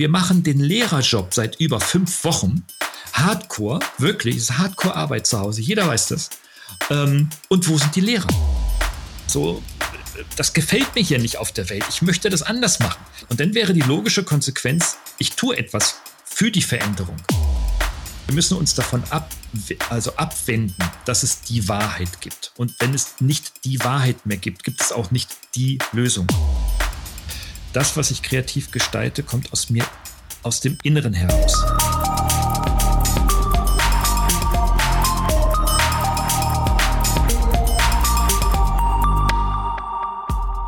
Wir machen den Lehrerjob seit über fünf Wochen. Hardcore, wirklich, ist Hardcore-Arbeit zu Hause. Jeder weiß das. Ähm, und wo sind die Lehrer? So, das gefällt mir hier nicht auf der Welt. Ich möchte das anders machen. Und dann wäre die logische Konsequenz, ich tue etwas für die Veränderung. Wir müssen uns davon ab, also abwenden, dass es die Wahrheit gibt. Und wenn es nicht die Wahrheit mehr gibt, gibt es auch nicht die Lösung. Das, was ich kreativ gestalte, kommt aus mir, aus dem Inneren heraus.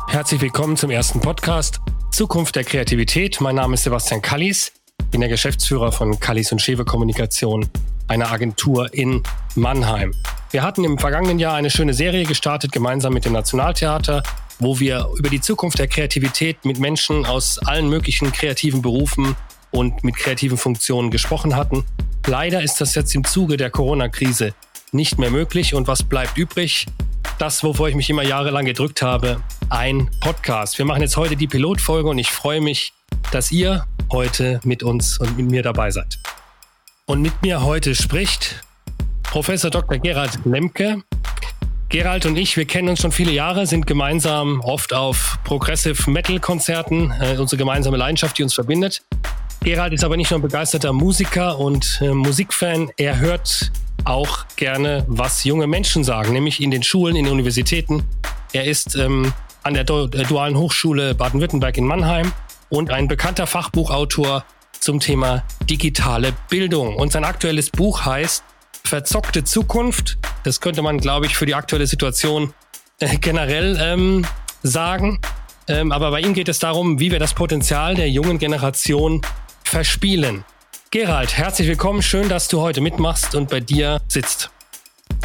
Herzlich willkommen zum ersten Podcast Zukunft der Kreativität. Mein Name ist Sebastian Kallis, bin der Geschäftsführer von Kallis und Schewe Kommunikation, einer Agentur in Mannheim. Wir hatten im vergangenen Jahr eine schöne Serie gestartet, gemeinsam mit dem Nationaltheater, wo wir über die Zukunft der Kreativität mit Menschen aus allen möglichen kreativen Berufen und mit kreativen Funktionen gesprochen hatten. Leider ist das jetzt im Zuge der Corona-Krise nicht mehr möglich. Und was bleibt übrig? Das, wovor ich mich immer jahrelang gedrückt habe, ein Podcast. Wir machen jetzt heute die Pilotfolge und ich freue mich, dass ihr heute mit uns und mit mir dabei seid. Und mit mir heute spricht Professor Dr. Gerald Lemke. Gerald und ich, wir kennen uns schon viele Jahre, sind gemeinsam oft auf Progressive Metal Konzerten, äh, unsere gemeinsame Leidenschaft, die uns verbindet. Gerald ist aber nicht nur ein begeisterter Musiker und äh, Musikfan, er hört auch gerne, was junge Menschen sagen, nämlich in den Schulen, in den Universitäten. Er ist ähm, an der Dualen Hochschule Baden-Württemberg in Mannheim und ein bekannter Fachbuchautor zum Thema digitale Bildung. Und sein aktuelles Buch heißt Verzockte Zukunft. Das könnte man, glaube ich, für die aktuelle Situation äh, generell ähm, sagen. Ähm, aber bei ihm geht es darum, wie wir das Potenzial der jungen Generation verspielen. Gerald, herzlich willkommen. Schön, dass du heute mitmachst und bei dir sitzt.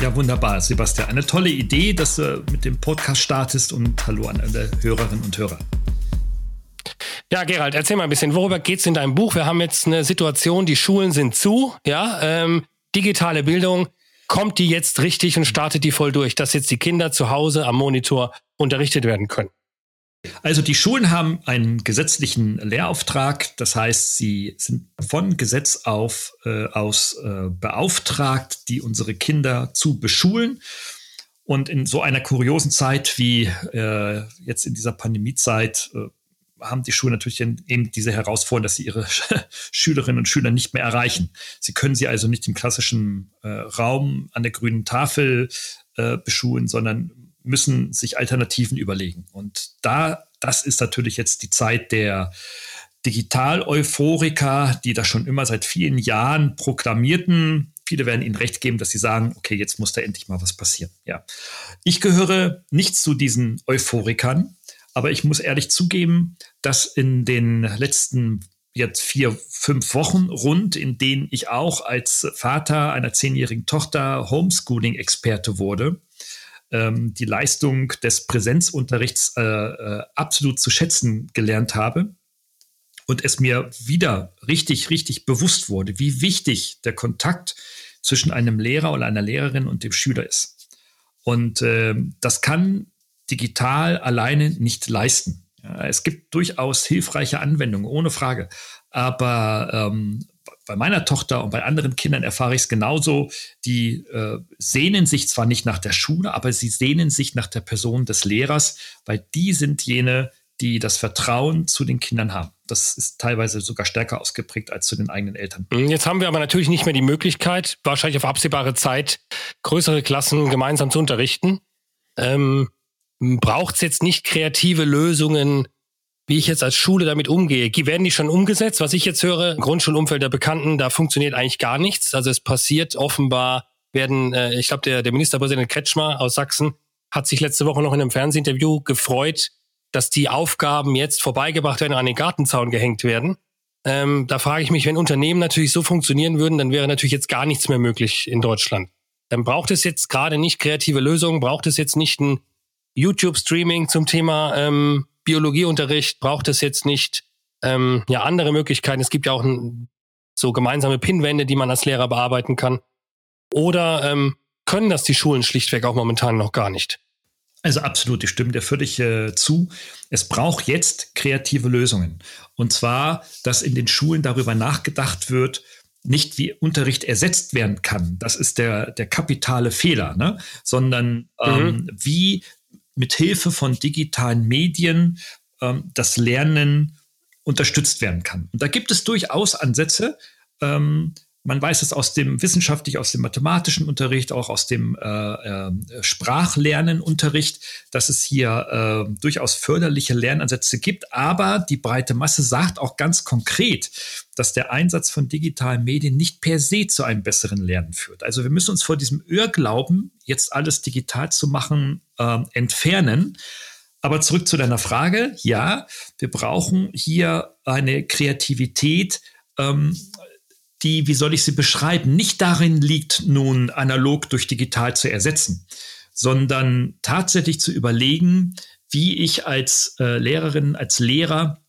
Ja, wunderbar, Sebastian. Eine tolle Idee, dass du mit dem Podcast startest und hallo an alle Hörerinnen und Hörer. Ja, Gerald, erzähl mal ein bisschen, worüber geht es in deinem Buch? Wir haben jetzt eine Situation, die Schulen sind zu, ja, ähm, digitale Bildung, kommt die jetzt richtig und startet die voll durch, dass jetzt die Kinder zu Hause am Monitor unterrichtet werden können? Also die Schulen haben einen gesetzlichen Lehrauftrag, das heißt, sie sind von Gesetz auf, äh, aus äh, beauftragt, die unsere Kinder zu beschulen. Und in so einer kuriosen Zeit wie äh, jetzt in dieser Pandemiezeit äh, haben die Schulen natürlich eben diese Herausforderung, dass sie ihre Schülerinnen und Schüler nicht mehr erreichen. Sie können sie also nicht im klassischen äh, Raum an der grünen Tafel äh, beschulen, sondern müssen sich Alternativen überlegen. Und da, das ist natürlich jetzt die Zeit der Digital-Euphoriker, die das schon immer seit vielen Jahren proklamierten. Viele werden ihnen recht geben, dass sie sagen, okay, jetzt muss da endlich mal was passieren. Ja. Ich gehöre nicht zu diesen Euphorikern, aber ich muss ehrlich zugeben, dass in den letzten jetzt vier, fünf Wochen rund, in denen ich auch als Vater einer zehnjährigen Tochter Homeschooling-Experte wurde, ähm, die Leistung des Präsenzunterrichts äh, äh, absolut zu schätzen gelernt habe und es mir wieder richtig, richtig bewusst wurde, wie wichtig der Kontakt zwischen einem Lehrer oder einer Lehrerin und dem Schüler ist. Und äh, das kann digital alleine nicht leisten. Ja, es gibt durchaus hilfreiche Anwendungen, ohne Frage. Aber ähm, bei meiner Tochter und bei anderen Kindern erfahre ich es genauso. Die äh, sehnen sich zwar nicht nach der Schule, aber sie sehnen sich nach der Person des Lehrers, weil die sind jene, die das Vertrauen zu den Kindern haben. Das ist teilweise sogar stärker ausgeprägt als zu den eigenen Eltern. Mhm, jetzt haben wir aber natürlich nicht mehr die Möglichkeit, wahrscheinlich auf absehbare Zeit größere Klassen gemeinsam zu unterrichten. Ähm, Braucht es jetzt nicht kreative Lösungen, wie ich jetzt als Schule damit umgehe. Werden die schon umgesetzt? Was ich jetzt höre, Grundschulumfeld der Bekannten, da funktioniert eigentlich gar nichts. Also es passiert offenbar, werden, äh, ich glaube, der, der Ministerpräsident Kretschmer aus Sachsen hat sich letzte Woche noch in einem Fernsehinterview gefreut, dass die Aufgaben jetzt vorbeigebracht werden, an den Gartenzaun gehängt werden. Ähm, da frage ich mich, wenn Unternehmen natürlich so funktionieren würden, dann wäre natürlich jetzt gar nichts mehr möglich in Deutschland. Dann braucht es jetzt gerade nicht kreative Lösungen, braucht es jetzt nicht ein YouTube-Streaming zum Thema ähm, Biologieunterricht braucht es jetzt nicht ähm, ja andere Möglichkeiten. Es gibt ja auch ein, so gemeinsame Pinwände, die man als Lehrer bearbeiten kann. Oder ähm, können das die Schulen schlichtweg auch momentan noch gar nicht? Also absolut, ich stimme dir völlig äh, zu. Es braucht jetzt kreative Lösungen. Und zwar, dass in den Schulen darüber nachgedacht wird, nicht wie Unterricht ersetzt werden kann. Das ist der, der kapitale Fehler, ne? sondern ähm, mhm. wie mit Hilfe von digitalen Medien ähm, das Lernen unterstützt werden kann. Und da gibt es durchaus Ansätze, ähm, man weiß es aus dem wissenschaftlich, aus dem mathematischen Unterricht, auch aus dem äh, äh, Sprachlernenunterricht, dass es hier äh, durchaus förderliche Lernansätze gibt. Aber die breite Masse sagt auch ganz konkret, dass der Einsatz von digitalen Medien nicht per se zu einem besseren Lernen führt. Also wir müssen uns vor diesem Irrglauben, jetzt alles digital zu machen, äh, entfernen. Aber zurück zu deiner Frage. Ja, wir brauchen hier eine Kreativität, ähm, die, wie soll ich sie beschreiben, nicht darin liegt, nun analog durch digital zu ersetzen, sondern tatsächlich zu überlegen, wie ich als äh, Lehrerin, als Lehrer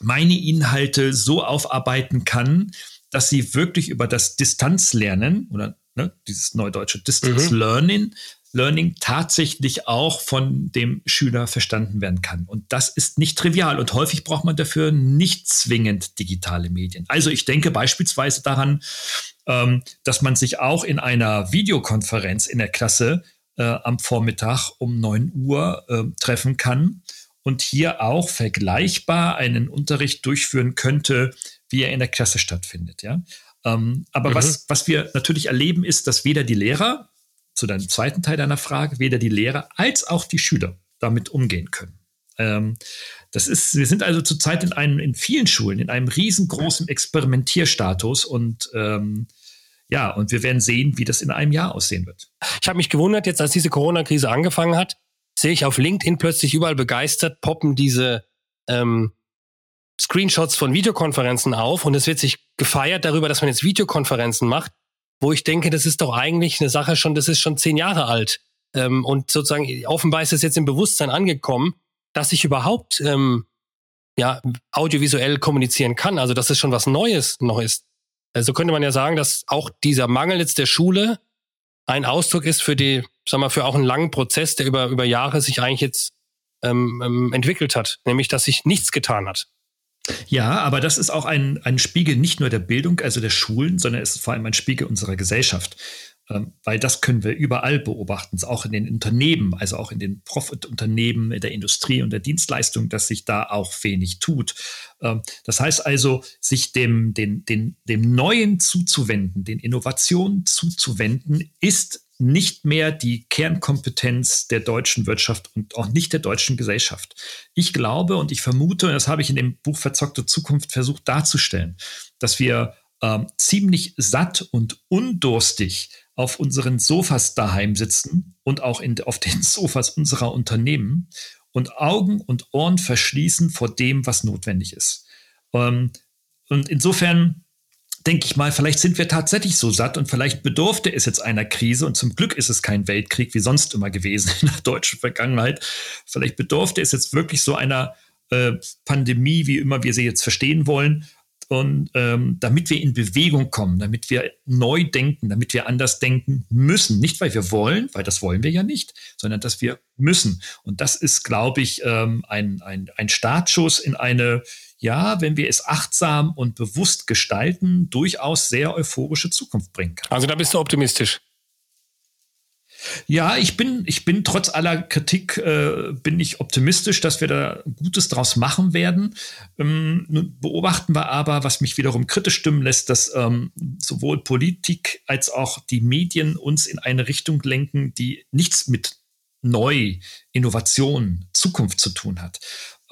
meine Inhalte so aufarbeiten kann, dass sie wirklich über das Distanzlernen oder ne, dieses neudeutsche Distance mhm. Learning Learning tatsächlich auch von dem Schüler verstanden werden kann. Und das ist nicht trivial und häufig braucht man dafür nicht zwingend digitale Medien. Also ich denke beispielsweise daran, ähm, dass man sich auch in einer Videokonferenz in der Klasse äh, am Vormittag um 9 Uhr äh, treffen kann und hier auch vergleichbar einen Unterricht durchführen könnte, wie er in der Klasse stattfindet. Ja? Ähm, aber mhm. was, was wir natürlich erleben, ist, dass weder die Lehrer zu deinem zweiten Teil deiner Frage, weder die Lehrer als auch die Schüler damit umgehen können. Ähm, das ist, wir sind also zurzeit in einem, in vielen Schulen, in einem riesengroßen Experimentierstatus und ähm, ja, und wir werden sehen, wie das in einem Jahr aussehen wird. Ich habe mich gewundert, jetzt als diese Corona-Krise angefangen hat, sehe ich auf LinkedIn plötzlich überall begeistert poppen diese ähm, Screenshots von Videokonferenzen auf und es wird sich gefeiert darüber, dass man jetzt Videokonferenzen macht wo ich denke, das ist doch eigentlich eine Sache schon, das ist schon zehn Jahre alt. Ähm, und sozusagen, offenbar ist es jetzt im Bewusstsein angekommen, dass ich überhaupt ähm, ja, audiovisuell kommunizieren kann. Also, dass es schon was Neues noch ist. Also könnte man ja sagen, dass auch dieser Mangel jetzt der Schule ein Ausdruck ist für die, sag mal, für auch einen langen Prozess, der über, über Jahre sich eigentlich jetzt ähm, ähm entwickelt hat, nämlich dass sich nichts getan hat. Ja, aber das ist auch ein, ein Spiegel nicht nur der Bildung, also der Schulen, sondern es ist vor allem ein Spiegel unserer Gesellschaft. Ähm, weil das können wir überall beobachten, auch in den Unternehmen, also auch in den Profitunternehmen, in der Industrie und der Dienstleistung, dass sich da auch wenig tut. Ähm, das heißt also, sich dem, den, den, dem Neuen zuzuwenden, den Innovationen zuzuwenden, ist nicht mehr die Kernkompetenz der deutschen Wirtschaft und auch nicht der deutschen Gesellschaft. Ich glaube und ich vermute, und das habe ich in dem Buch Verzockte Zukunft versucht darzustellen, dass wir ähm, ziemlich satt und undurstig auf unseren Sofas daheim sitzen und auch in, auf den Sofas unserer Unternehmen und Augen und Ohren verschließen vor dem, was notwendig ist. Ähm, und insofern denke ich mal, vielleicht sind wir tatsächlich so satt und vielleicht bedurfte es jetzt einer Krise und zum Glück ist es kein Weltkrieg wie sonst immer gewesen in der deutschen Vergangenheit. Vielleicht bedurfte es jetzt wirklich so einer äh, Pandemie, wie immer wir sie jetzt verstehen wollen. Und ähm, damit wir in Bewegung kommen, damit wir neu denken, damit wir anders denken müssen. Nicht, weil wir wollen, weil das wollen wir ja nicht, sondern dass wir müssen. Und das ist, glaube ich, ähm, ein, ein, ein Startschuss in eine ja, wenn wir es achtsam und bewusst gestalten, durchaus sehr euphorische Zukunft bringen kann. Also da bist du optimistisch. Ja, ich bin, ich bin trotz aller Kritik, äh, bin ich optimistisch, dass wir da Gutes draus machen werden. Ähm, nun beobachten wir aber, was mich wiederum kritisch stimmen lässt, dass ähm, sowohl Politik als auch die Medien uns in eine Richtung lenken, die nichts mit Neu, Innovation, Zukunft zu tun hat.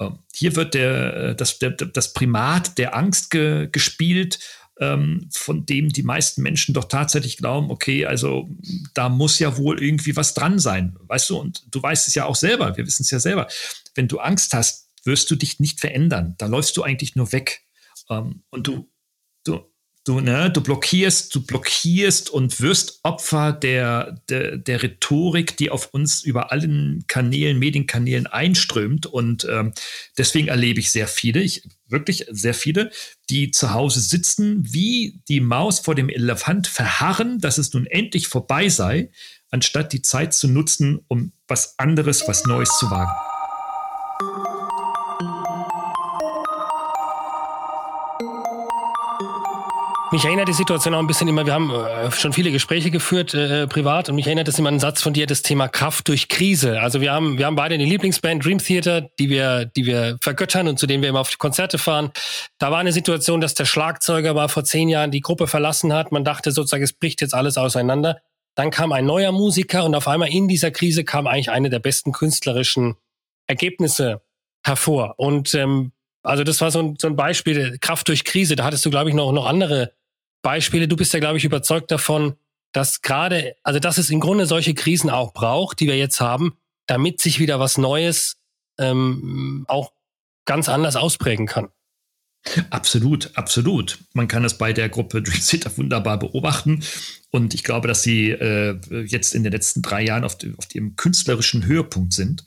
Ähm, hier wird der, äh, das, der, das Primat der Angst ge, gespielt, ähm, von dem die meisten Menschen doch tatsächlich glauben, okay, also da muss ja wohl irgendwie was dran sein, weißt du, und du weißt es ja auch selber, wir wissen es ja selber. Wenn du Angst hast, wirst du dich nicht verändern, da läufst du eigentlich nur weg. Ähm, und du, du, du, ne, du blockierst, du blockierst und wirst Opfer der, der, der Rhetorik, die auf uns über allen Kanälen, Medienkanälen einströmt. Und ähm, deswegen erlebe ich sehr viele, ich, wirklich sehr viele, die zu Hause sitzen, wie die Maus vor dem Elefant verharren, dass es nun endlich vorbei sei, anstatt die Zeit zu nutzen, um was anderes, was Neues zu wagen. Mich erinnert die Situation auch ein bisschen immer, wir haben äh, schon viele Gespräche geführt, äh, privat, und mich erinnert das immer an einen Satz von dir, das Thema Kraft durch Krise. Also wir haben, wir haben beide eine Lieblingsband, Dream Theater, die wir, die wir vergöttern und zu denen wir immer auf die Konzerte fahren. Da war eine Situation, dass der Schlagzeuger war vor zehn Jahren die Gruppe verlassen hat. Man dachte sozusagen, es bricht jetzt alles auseinander. Dann kam ein neuer Musiker und auf einmal in dieser Krise kam eigentlich eine der besten künstlerischen Ergebnisse hervor. Und ähm, also das war so ein, so ein Beispiel, Kraft durch Krise. Da hattest du, glaube ich, noch, noch andere Beispiele. Du bist ja, glaube ich, überzeugt davon, dass gerade, also dass es im Grunde solche Krisen auch braucht, die wir jetzt haben, damit sich wieder was Neues ähm, auch ganz anders ausprägen kann. Absolut, absolut. Man kann es bei der Gruppe Dream Theater wunderbar beobachten. Und ich glaube, dass sie äh, jetzt in den letzten drei Jahren auf, auf dem künstlerischen Höhepunkt sind.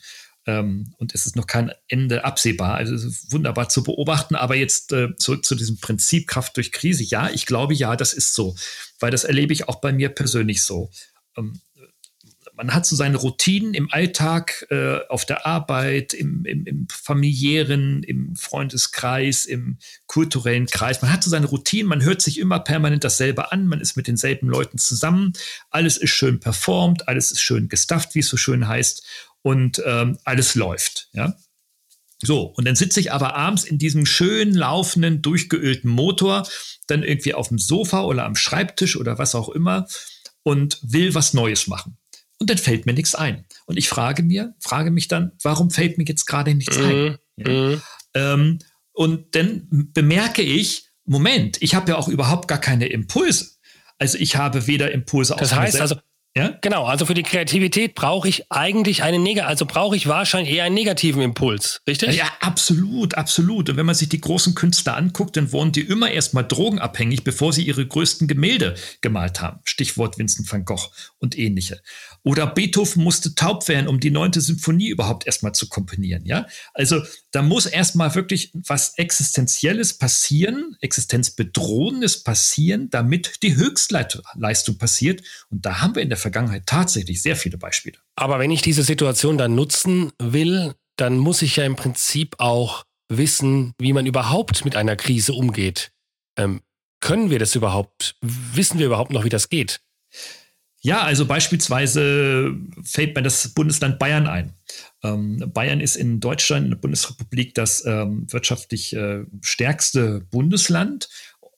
Ähm, und es ist noch kein Ende absehbar. Also wunderbar zu beobachten. Aber jetzt äh, zurück zu diesem Prinzip Kraft durch Krise. Ja, ich glaube, ja, das ist so. Weil das erlebe ich auch bei mir persönlich so. Ähm, man hat so seine Routinen im Alltag, äh, auf der Arbeit, im, im, im, familiären, im Freundeskreis, im kulturellen Kreis. Man hat so seine Routinen, man hört sich immer permanent dasselbe an, man ist mit denselben Leuten zusammen, alles ist schön performt, alles ist schön gestafft, wie es so schön heißt und ähm, alles läuft. Ja? So, und dann sitze ich aber abends in diesem schön laufenden, durchgeölten Motor, dann irgendwie auf dem Sofa oder am Schreibtisch oder was auch immer und will was Neues machen. Und dann fällt mir nichts ein. Und ich frage mir, frage mich dann, warum fällt mir jetzt gerade nichts ein? Mhm. Ja. Mhm. Ähm, und dann bemerke ich, Moment, ich habe ja auch überhaupt gar keine Impulse. Also ich habe weder Impulse das heißt also ja? Genau, also für die Kreativität brauche ich eigentlich einen Neg also brauche ich wahrscheinlich eher einen negativen Impuls, richtig? Ja, absolut, absolut. Und wenn man sich die großen Künstler anguckt, dann wurden die immer erstmal drogenabhängig, bevor sie ihre größten Gemälde gemalt haben. Stichwort Vincent van Gogh und ähnliche. Oder Beethoven musste taub werden, um die neunte Symphonie überhaupt erstmal zu komponieren, ja? Also da muss erstmal wirklich was Existenzielles passieren, Existenzbedrohendes passieren, damit die Höchstleistung passiert. Und da haben wir in der Vergangenheit tatsächlich sehr viele Beispiele. Aber wenn ich diese Situation dann nutzen will, dann muss ich ja im Prinzip auch wissen, wie man überhaupt mit einer Krise umgeht. Ähm, können wir das überhaupt? Wissen wir überhaupt noch, wie das geht? Ja, also beispielsweise fällt mir das Bundesland Bayern ein. Ähm, Bayern ist in Deutschland, in der Bundesrepublik, das ähm, wirtschaftlich äh, stärkste Bundesland,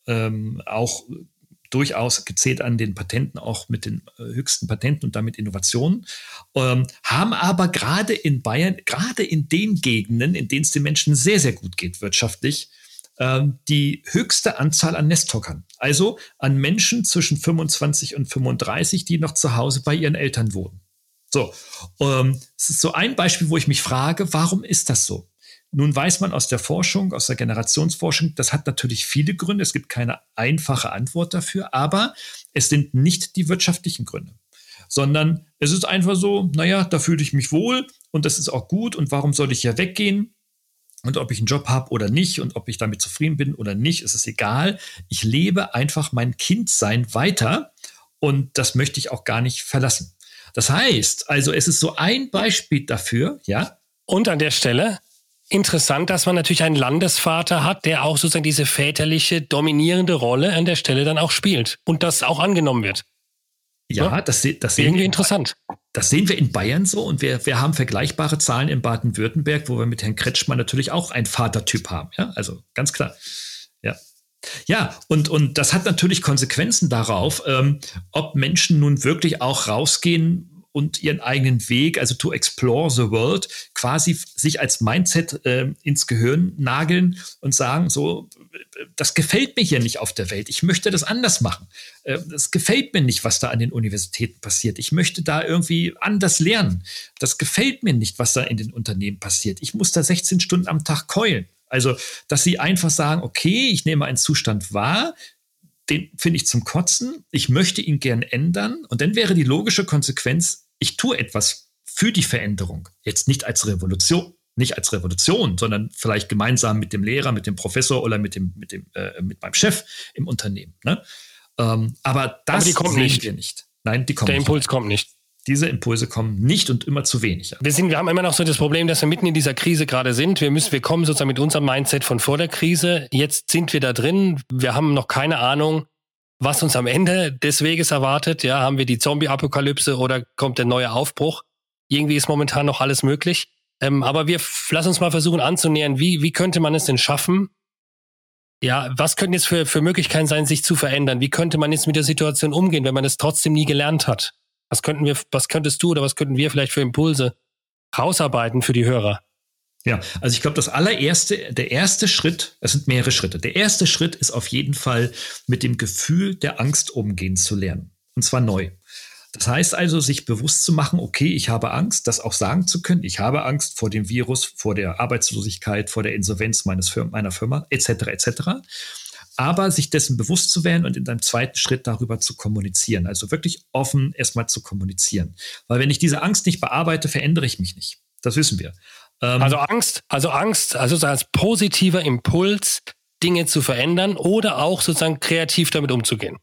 ähm, auch durchaus gezählt an den Patenten, auch mit den äh, höchsten Patenten und damit Innovationen, ähm, haben aber gerade in Bayern, gerade in den Gegenden, in denen es den Menschen sehr, sehr gut geht wirtschaftlich, ähm, die höchste Anzahl an Nesthockern. Also an Menschen zwischen 25 und 35, die noch zu Hause bei ihren Eltern wohnen. So, ähm, ist so ein Beispiel, wo ich mich frage, warum ist das so? Nun weiß man aus der Forschung, aus der Generationsforschung, das hat natürlich viele Gründe. Es gibt keine einfache Antwort dafür, aber es sind nicht die wirtschaftlichen Gründe, sondern es ist einfach so, naja, da fühle ich mich wohl und das ist auch gut und warum soll ich ja weggehen? Und ob ich einen Job habe oder nicht und ob ich damit zufrieden bin oder nicht, ist es egal. Ich lebe einfach mein Kindsein weiter und das möchte ich auch gar nicht verlassen. Das heißt, also es ist so ein Beispiel dafür, ja. Und an der Stelle interessant, dass man natürlich einen Landesvater hat, der auch sozusagen diese väterliche dominierende Rolle an der Stelle dann auch spielt und das auch angenommen wird. Ja, das, das sehen Irgendwie wir interessant. Das sehen wir in Bayern so und wir, wir haben vergleichbare Zahlen in Baden-Württemberg, wo wir mit Herrn Kretschmann natürlich auch einen Vatertyp haben. Ja, also ganz klar. Ja. Ja, und, und das hat natürlich Konsequenzen darauf, ähm, ob Menschen nun wirklich auch rausgehen und ihren eigenen Weg, also to explore the world, quasi sich als Mindset äh, ins Gehirn nageln und sagen, so, das gefällt mir hier nicht auf der Welt. Ich möchte das anders machen. Äh, das gefällt mir nicht, was da an den Universitäten passiert. Ich möchte da irgendwie anders lernen. Das gefällt mir nicht, was da in den Unternehmen passiert. Ich muss da 16 Stunden am Tag keulen. Also, dass sie einfach sagen, okay, ich nehme einen Zustand wahr, den finde ich zum Kotzen, ich möchte ihn gern ändern und dann wäre die logische Konsequenz, ich tue etwas für die Veränderung. Jetzt nicht als Revolution, nicht als Revolution, sondern vielleicht gemeinsam mit dem Lehrer, mit dem Professor oder mit dem, mit dem, äh, mit meinem Chef im Unternehmen. Ne? Ähm, aber das aber sehen nicht. wir nicht. Nein, die kommt Der Impuls nicht. kommt nicht. Diese Impulse kommen nicht und immer zu wenig. Wir, sind, wir haben immer noch so das Problem, dass wir mitten in dieser Krise gerade sind. Wir müssen, wir kommen sozusagen mit unserem Mindset von vor der Krise. Jetzt sind wir da drin. Wir haben noch keine Ahnung, was uns am Ende des Weges erwartet. Ja, haben wir die Zombie-Apokalypse oder kommt der neue Aufbruch? Irgendwie ist momentan noch alles möglich. Ähm, aber wir lass uns mal versuchen anzunähern, wie, wie könnte man es denn schaffen? Ja, was könnten jetzt für, für Möglichkeiten sein, sich zu verändern? Wie könnte man jetzt mit der Situation umgehen, wenn man es trotzdem nie gelernt hat? Was könnten wir, was könntest du oder was könnten wir vielleicht für Impulse rausarbeiten für die Hörer? Ja, also ich glaube, das allererste, der erste Schritt, es sind mehrere Schritte. Der erste Schritt ist auf jeden Fall mit dem Gefühl der Angst umgehen zu lernen. Und zwar neu. Das heißt also, sich bewusst zu machen, okay, ich habe Angst, das auch sagen zu können. Ich habe Angst vor dem Virus, vor der Arbeitslosigkeit, vor der Insolvenz meines Firma, meiner Firma, etc., etc aber sich dessen bewusst zu werden und in einem zweiten Schritt darüber zu kommunizieren. Also wirklich offen erstmal zu kommunizieren. Weil wenn ich diese Angst nicht bearbeite, verändere ich mich nicht. Das wissen wir. Ähm, also Angst, also Angst, also als positiver Impuls, Dinge zu verändern oder auch sozusagen kreativ damit umzugehen.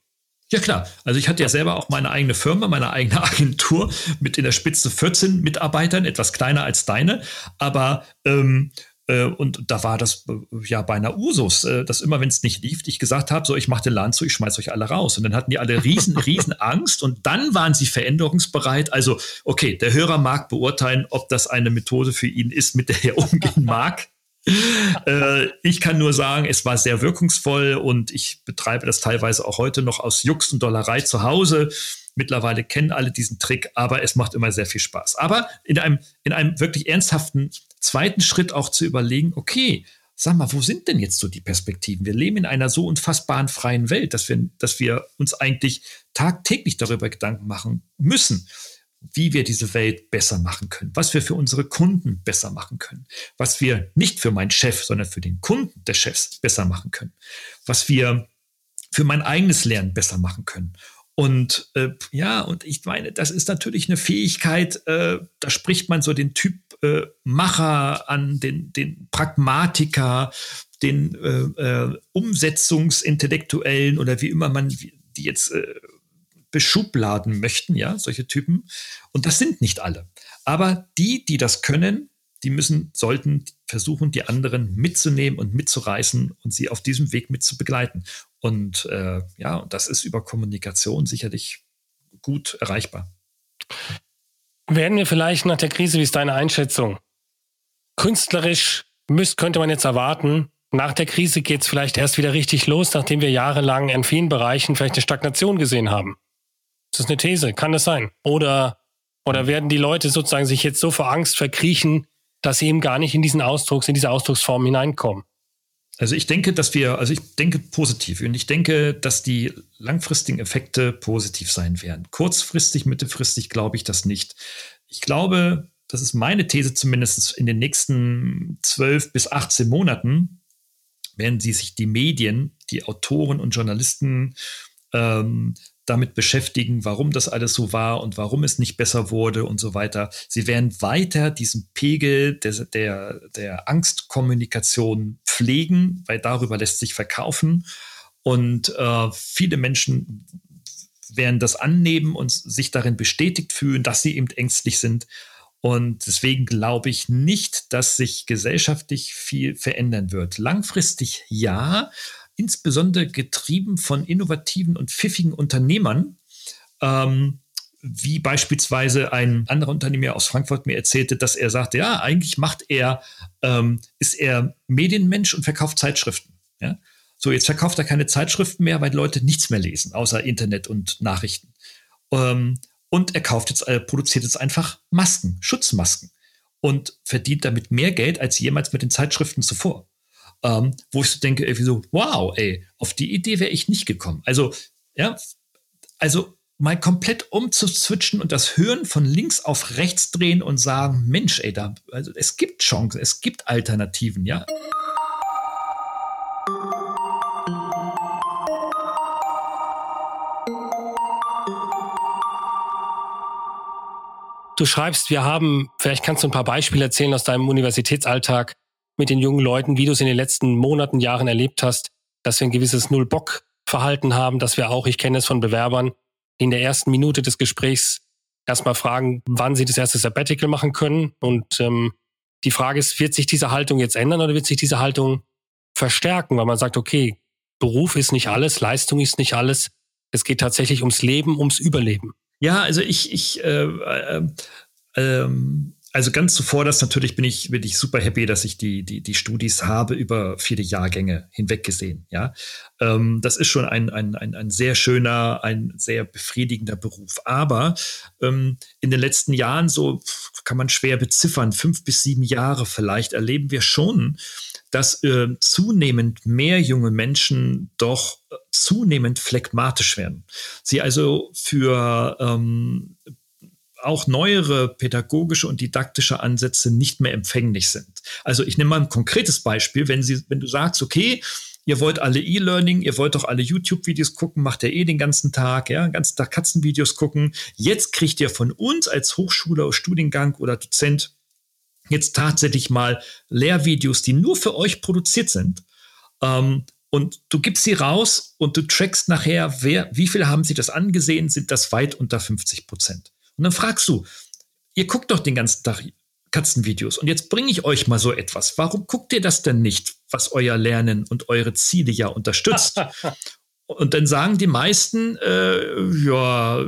Ja klar, also ich hatte ja selber auch meine eigene Firma, meine eigene Agentur mit in der Spitze 14 Mitarbeitern, etwas kleiner als deine, aber ähm, äh, und da war das äh, ja beinahe Usus, äh, dass immer, wenn es nicht lief, ich gesagt habe, so, ich mache den Laden zu, ich schmeiß euch alle raus. Und dann hatten die alle riesen, riesen Angst und dann waren sie veränderungsbereit. Also, okay, der Hörer mag beurteilen, ob das eine Methode für ihn ist, mit der er umgehen mag. ich kann nur sagen, es war sehr wirkungsvoll und ich betreibe das teilweise auch heute noch aus Jux und Dollerei zu Hause. Mittlerweile kennen alle diesen Trick, aber es macht immer sehr viel Spaß. Aber in einem, in einem wirklich ernsthaften zweiten Schritt auch zu überlegen, okay, sag mal, wo sind denn jetzt so die Perspektiven? Wir leben in einer so unfassbaren freien Welt, dass wir, dass wir uns eigentlich tagtäglich darüber Gedanken machen müssen, wie wir diese Welt besser machen können, was wir für unsere Kunden besser machen können, was wir nicht für meinen Chef, sondern für den Kunden des Chefs besser machen können, was wir für mein eigenes Lernen besser machen können. Und äh, ja, und ich meine, das ist natürlich eine Fähigkeit, äh, da spricht man so den Typ äh, Macher an, den, den Pragmatiker, den äh, äh, Umsetzungsintellektuellen oder wie immer man die jetzt äh, beschubladen möchten, ja, solche Typen. Und das sind nicht alle. Aber die, die das können, die müssen, sollten versuchen, die anderen mitzunehmen und mitzureißen und sie auf diesem Weg mit zu begleiten. Und äh, ja, das ist über Kommunikation sicherlich gut erreichbar. Werden wir vielleicht nach der Krise, wie ist deine Einschätzung? Künstlerisch müsst, könnte man jetzt erwarten, nach der Krise geht es vielleicht erst wieder richtig los, nachdem wir jahrelang in vielen Bereichen vielleicht eine Stagnation gesehen haben. Das ist eine These, kann das sein? Oder, oder werden die Leute sozusagen sich jetzt so vor Angst verkriechen, dass sie eben gar nicht in diesen Ausdrucks, in diese Ausdrucksform hineinkommen? Also ich denke, dass wir, also ich denke positiv und ich denke, dass die langfristigen Effekte positiv sein werden. Kurzfristig, mittelfristig glaube ich das nicht. Ich glaube, das ist meine These zumindest, in den nächsten 12 bis 18 Monaten werden sie sich die Medien, die Autoren und Journalisten ähm, damit beschäftigen, warum das alles so war und warum es nicht besser wurde und so weiter. Sie werden weiter diesen Pegel der, der, der Angstkommunikation pflegen, weil darüber lässt sich verkaufen. Und äh, viele Menschen werden das annehmen und sich darin bestätigt fühlen, dass sie eben ängstlich sind. Und deswegen glaube ich nicht, dass sich gesellschaftlich viel verändern wird. Langfristig ja, insbesondere getrieben von innovativen und pfiffigen Unternehmern, ähm, wie beispielsweise ein anderer Unternehmer aus Frankfurt mir erzählte, dass er sagte, ja, eigentlich macht er, ähm, ist er Medienmensch und verkauft Zeitschriften. Ja? So, jetzt verkauft er keine Zeitschriften mehr, weil Leute nichts mehr lesen, außer Internet und Nachrichten. Ähm, und er kauft jetzt, äh, produziert jetzt einfach Masken, Schutzmasken und verdient damit mehr Geld als jemals mit den Zeitschriften zuvor ähm, wo ich so denke, irgendwie so, wow, ey, auf die Idee wäre ich nicht gekommen. Also, ja, also mal komplett umzuswitchen und das Hören von links auf rechts drehen und sagen, Mensch, ey, da, also es gibt Chancen, es gibt Alternativen, ja. Du schreibst, wir haben, vielleicht kannst du ein paar Beispiele erzählen aus deinem Universitätsalltag, mit den jungen Leuten, wie du es in den letzten Monaten, Jahren erlebt hast, dass wir ein gewisses Null-Bock-Verhalten haben, dass wir auch, ich kenne es von Bewerbern, die in der ersten Minute des Gesprächs erstmal fragen, wann sie das erste Sabbatical machen können. Und ähm, die Frage ist, wird sich diese Haltung jetzt ändern oder wird sich diese Haltung verstärken, weil man sagt, okay, Beruf ist nicht alles, Leistung ist nicht alles. Es geht tatsächlich ums Leben, ums Überleben. Ja, also ich, ich äh, äh, ähm, also ganz zuvor das natürlich bin ich, bin ich super happy, dass ich die, die, die Studis habe über viele Jahrgänge hinweg gesehen. Ja, ähm, das ist schon ein, ein, ein, ein sehr schöner, ein sehr befriedigender Beruf. Aber ähm, in den letzten Jahren, so kann man schwer beziffern, fünf bis sieben Jahre vielleicht, erleben wir schon, dass äh, zunehmend mehr junge Menschen doch äh, zunehmend phlegmatisch werden. Sie also für ähm, auch neuere pädagogische und didaktische Ansätze nicht mehr empfänglich sind. Also ich nehme mal ein konkretes Beispiel, wenn Sie, wenn du sagst, okay, ihr wollt alle E-Learning, ihr wollt doch alle YouTube-Videos gucken, macht ihr eh den ganzen Tag, ja, den ganzen Tag Katzenvideos gucken. Jetzt kriegt ihr von uns als Hochschule, Studiengang oder Dozent jetzt tatsächlich mal Lehrvideos, die nur für euch produziert sind. Ähm, und du gibst sie raus und du trackst nachher, wer, wie viele haben sie das angesehen, sind das weit unter 50 Prozent. Und dann fragst du, ihr guckt doch den ganzen Tag Katzenvideos und jetzt bringe ich euch mal so etwas. Warum guckt ihr das denn nicht, was euer Lernen und eure Ziele ja unterstützt? und dann sagen die meisten, äh, ja,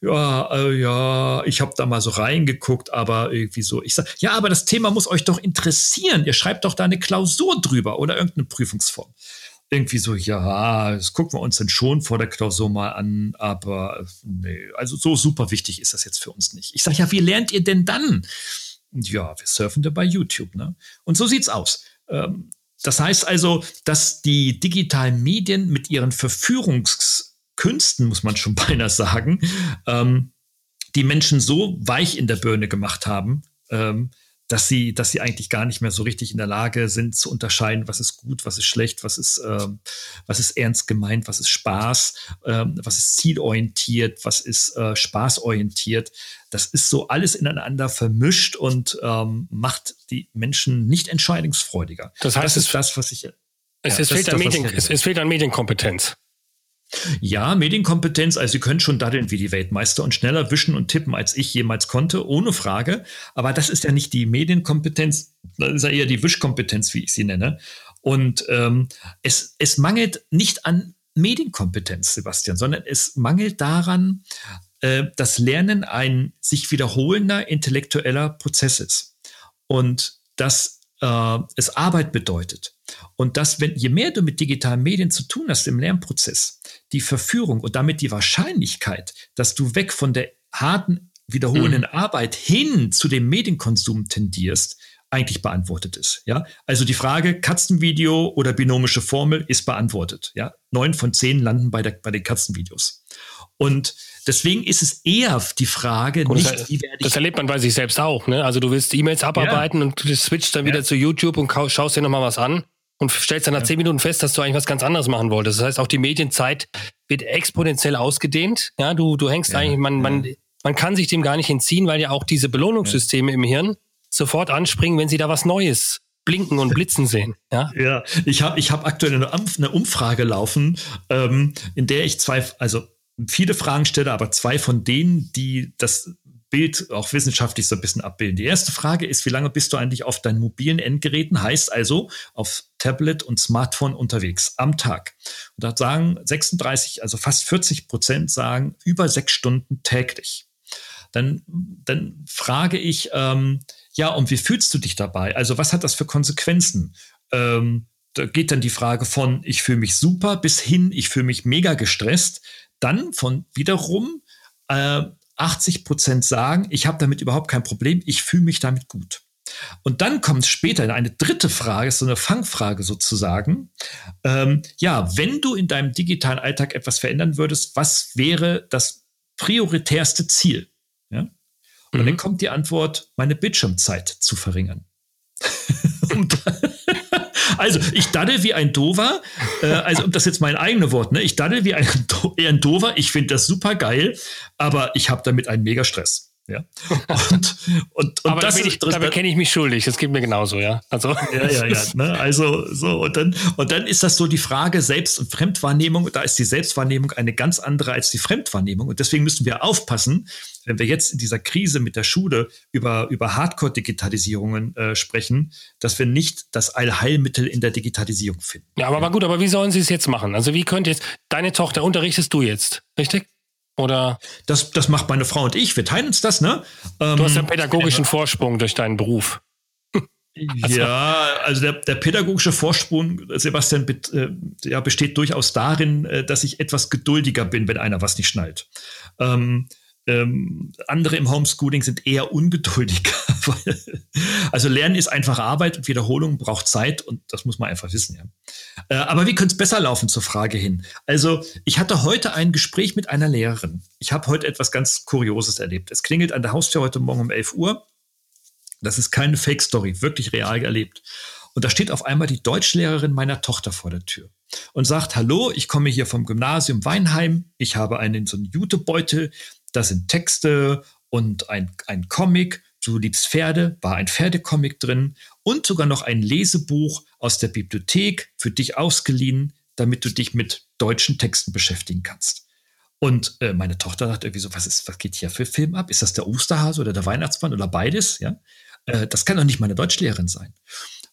ja, äh, ja, ich habe da mal so reingeguckt, aber irgendwie so. Ich sage, ja, aber das Thema muss euch doch interessieren. Ihr schreibt doch da eine Klausur drüber oder irgendeine Prüfungsform irgendwie so, ja, das gucken wir uns dann schon vor der Klausur mal an, aber nee, also so super wichtig ist das jetzt für uns nicht. Ich sage, ja, wie lernt ihr denn dann? Ja, wir surfen da bei YouTube, ne? Und so sieht's aus. Ähm, das heißt also, dass die digitalen Medien mit ihren Verführungskünsten, muss man schon beinahe sagen, ähm, die Menschen so weich in der Birne gemacht haben, ähm, dass sie, dass sie eigentlich gar nicht mehr so richtig in der Lage sind zu unterscheiden, was ist gut, was ist schlecht, was ist, ähm, was ist ernst gemeint, was ist Spaß, ähm, was ist zielorientiert, was ist äh, spaßorientiert. Das ist so alles ineinander vermischt und ähm, macht die Menschen nicht entscheidungsfreudiger. Das heißt, das ist das, was ich. Es, ja, es, fehlt, an Medien, es, es fehlt an Medienkompetenz. Ja, Medienkompetenz, also Sie können schon daddeln wie die Weltmeister und schneller wischen und tippen, als ich jemals konnte, ohne Frage. Aber das ist ja nicht die Medienkompetenz, das ist ja eher die Wischkompetenz, wie ich sie nenne. Und ähm, es, es mangelt nicht an Medienkompetenz, Sebastian, sondern es mangelt daran, äh, dass Lernen ein sich wiederholender intellektueller Prozess ist. Und dass äh, es Arbeit bedeutet. Und dass, wenn, je mehr du mit digitalen Medien zu tun hast im Lernprozess, die Verführung und damit die Wahrscheinlichkeit, dass du weg von der harten, wiederholenden mhm. Arbeit hin zu dem Medienkonsum tendierst, eigentlich beantwortet ist. Ja, also die Frage Katzenvideo oder binomische Formel ist beantwortet. Ja, neun von zehn landen bei, der, bei den Katzenvideos. Und deswegen ist es eher die Frage, und nicht, das, wie werde ich. Das erlebt man bei sich selbst auch. Ne? Also du willst E-Mails abarbeiten ja. und du switchst dann wieder ja. zu YouTube und schaust dir nochmal was an und stellst dann nach ja. zehn Minuten fest, dass du eigentlich was ganz anderes machen wolltest. Das heißt, auch die Medienzeit wird exponentiell ausgedehnt. Ja, du, du hängst eigentlich, man, man, man kann sich dem gar nicht entziehen, weil ja auch diese Belohnungssysteme im Hirn sofort anspringen, wenn sie da was Neues blinken und blitzen sehen. Ja, ja ich habe ich hab aktuell eine, eine Umfrage laufen, ähm, in der ich zwei, also viele Fragen stelle, aber zwei von denen, die das Bild auch wissenschaftlich so ein bisschen abbilden. Die erste Frage ist, wie lange bist du eigentlich auf deinen mobilen Endgeräten, heißt also auf Tablet und Smartphone unterwegs am Tag? Und da sagen 36, also fast 40 Prozent sagen über sechs Stunden täglich. Dann, dann frage ich, ähm, ja, und wie fühlst du dich dabei? Also was hat das für Konsequenzen? Ähm, da geht dann die Frage von, ich fühle mich super bis hin, ich fühle mich mega gestresst dann von wiederum äh, 80 Prozent sagen, ich habe damit überhaupt kein Problem, ich fühle mich damit gut. Und dann kommt später in eine dritte Frage, so eine Fangfrage sozusagen. Ähm, ja, wenn du in deinem digitalen Alltag etwas verändern würdest, was wäre das prioritärste Ziel? Ja? Und mhm. dann kommt die Antwort, meine Bildschirmzeit zu verringern. und, also, ich daddel wie ein Dover. Äh, also, das ist jetzt mein eigenes Wort. Ne? Ich daddel wie ein, ein Dover. Ich finde das super geil, aber ich habe damit einen mega Stress. Ja. Und, und, und Aber das da, ich, da kenne ich mich schuldig. Das geht mir genauso, ja. Also, ja, ja, ja. Ne? Also so, und dann, und dann ist das so die Frage Selbst- und Fremdwahrnehmung. Da ist die Selbstwahrnehmung eine ganz andere als die Fremdwahrnehmung. Und deswegen müssen wir aufpassen, wenn wir jetzt in dieser Krise mit der Schule über, über Hardcore-Digitalisierungen äh, sprechen, dass wir nicht das Allheilmittel in der Digitalisierung finden. Ja, aber, aber gut, aber wie sollen Sie es jetzt machen? Also wie könnte jetzt, deine Tochter unterrichtest du jetzt, richtig? Oder? Das, das macht meine Frau und ich. Wir teilen uns das, ne? Ähm, du hast einen pädagogischen äh, Vorsprung durch deinen Beruf. Also. Ja, also der, der pädagogische Vorsprung, Sebastian, äh, ja, besteht durchaus darin, äh, dass ich etwas geduldiger bin, wenn einer was nicht schnallt. Ähm, ähm, andere im Homeschooling sind eher ungeduldiger. also Lernen ist einfach Arbeit und Wiederholung braucht Zeit und das muss man einfach wissen. Ja. Äh, aber wie könnte es besser laufen zur Frage hin? Also ich hatte heute ein Gespräch mit einer Lehrerin. Ich habe heute etwas ganz Kurioses erlebt. Es klingelt an der Haustür heute Morgen um 11 Uhr. Das ist keine Fake-Story, wirklich real erlebt. Und da steht auf einmal die Deutschlehrerin meiner Tochter vor der Tür und sagt, hallo, ich komme hier vom Gymnasium Weinheim. Ich habe einen so einen Jutebeutel da sind Texte und ein, ein Comic. Du liebst Pferde, war ein Pferdecomic drin und sogar noch ein Lesebuch aus der Bibliothek für dich ausgeliehen, damit du dich mit deutschen Texten beschäftigen kannst. Und äh, meine Tochter sagt irgendwie so, was ist, was geht hier für Film ab? Ist das der Osterhase oder der Weihnachtsmann oder beides? Ja, äh, das kann doch nicht meine Deutschlehrerin sein.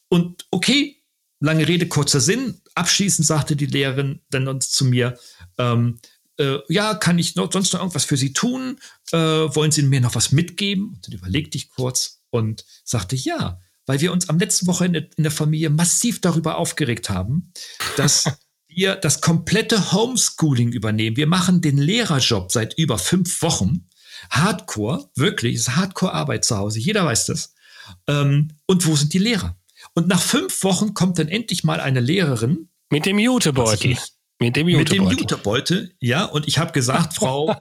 Und okay, lange Rede, kurzer Sinn. Abschließend sagte die Lehrerin dann uns zu mir, ähm, äh, ja, kann ich noch, sonst noch irgendwas für Sie tun? Äh, wollen Sie mir noch was mitgeben? Und dann überlegte ich kurz und sagte, ja, weil wir uns am letzten Wochenende in der Familie massiv darüber aufgeregt haben, dass wir das komplette Homeschooling übernehmen. Wir machen den Lehrerjob seit über fünf Wochen. Hardcore, wirklich, ist Hardcore-Arbeit zu Hause. Jeder weiß das. Ähm, und wo sind die Lehrer? Und nach fünf Wochen kommt dann endlich mal eine Lehrerin. Mit dem Jutebeutel. Mit dem Jutebeutel. Mit dem Jutebeutel, ja. Und ich habe gesagt, Frau,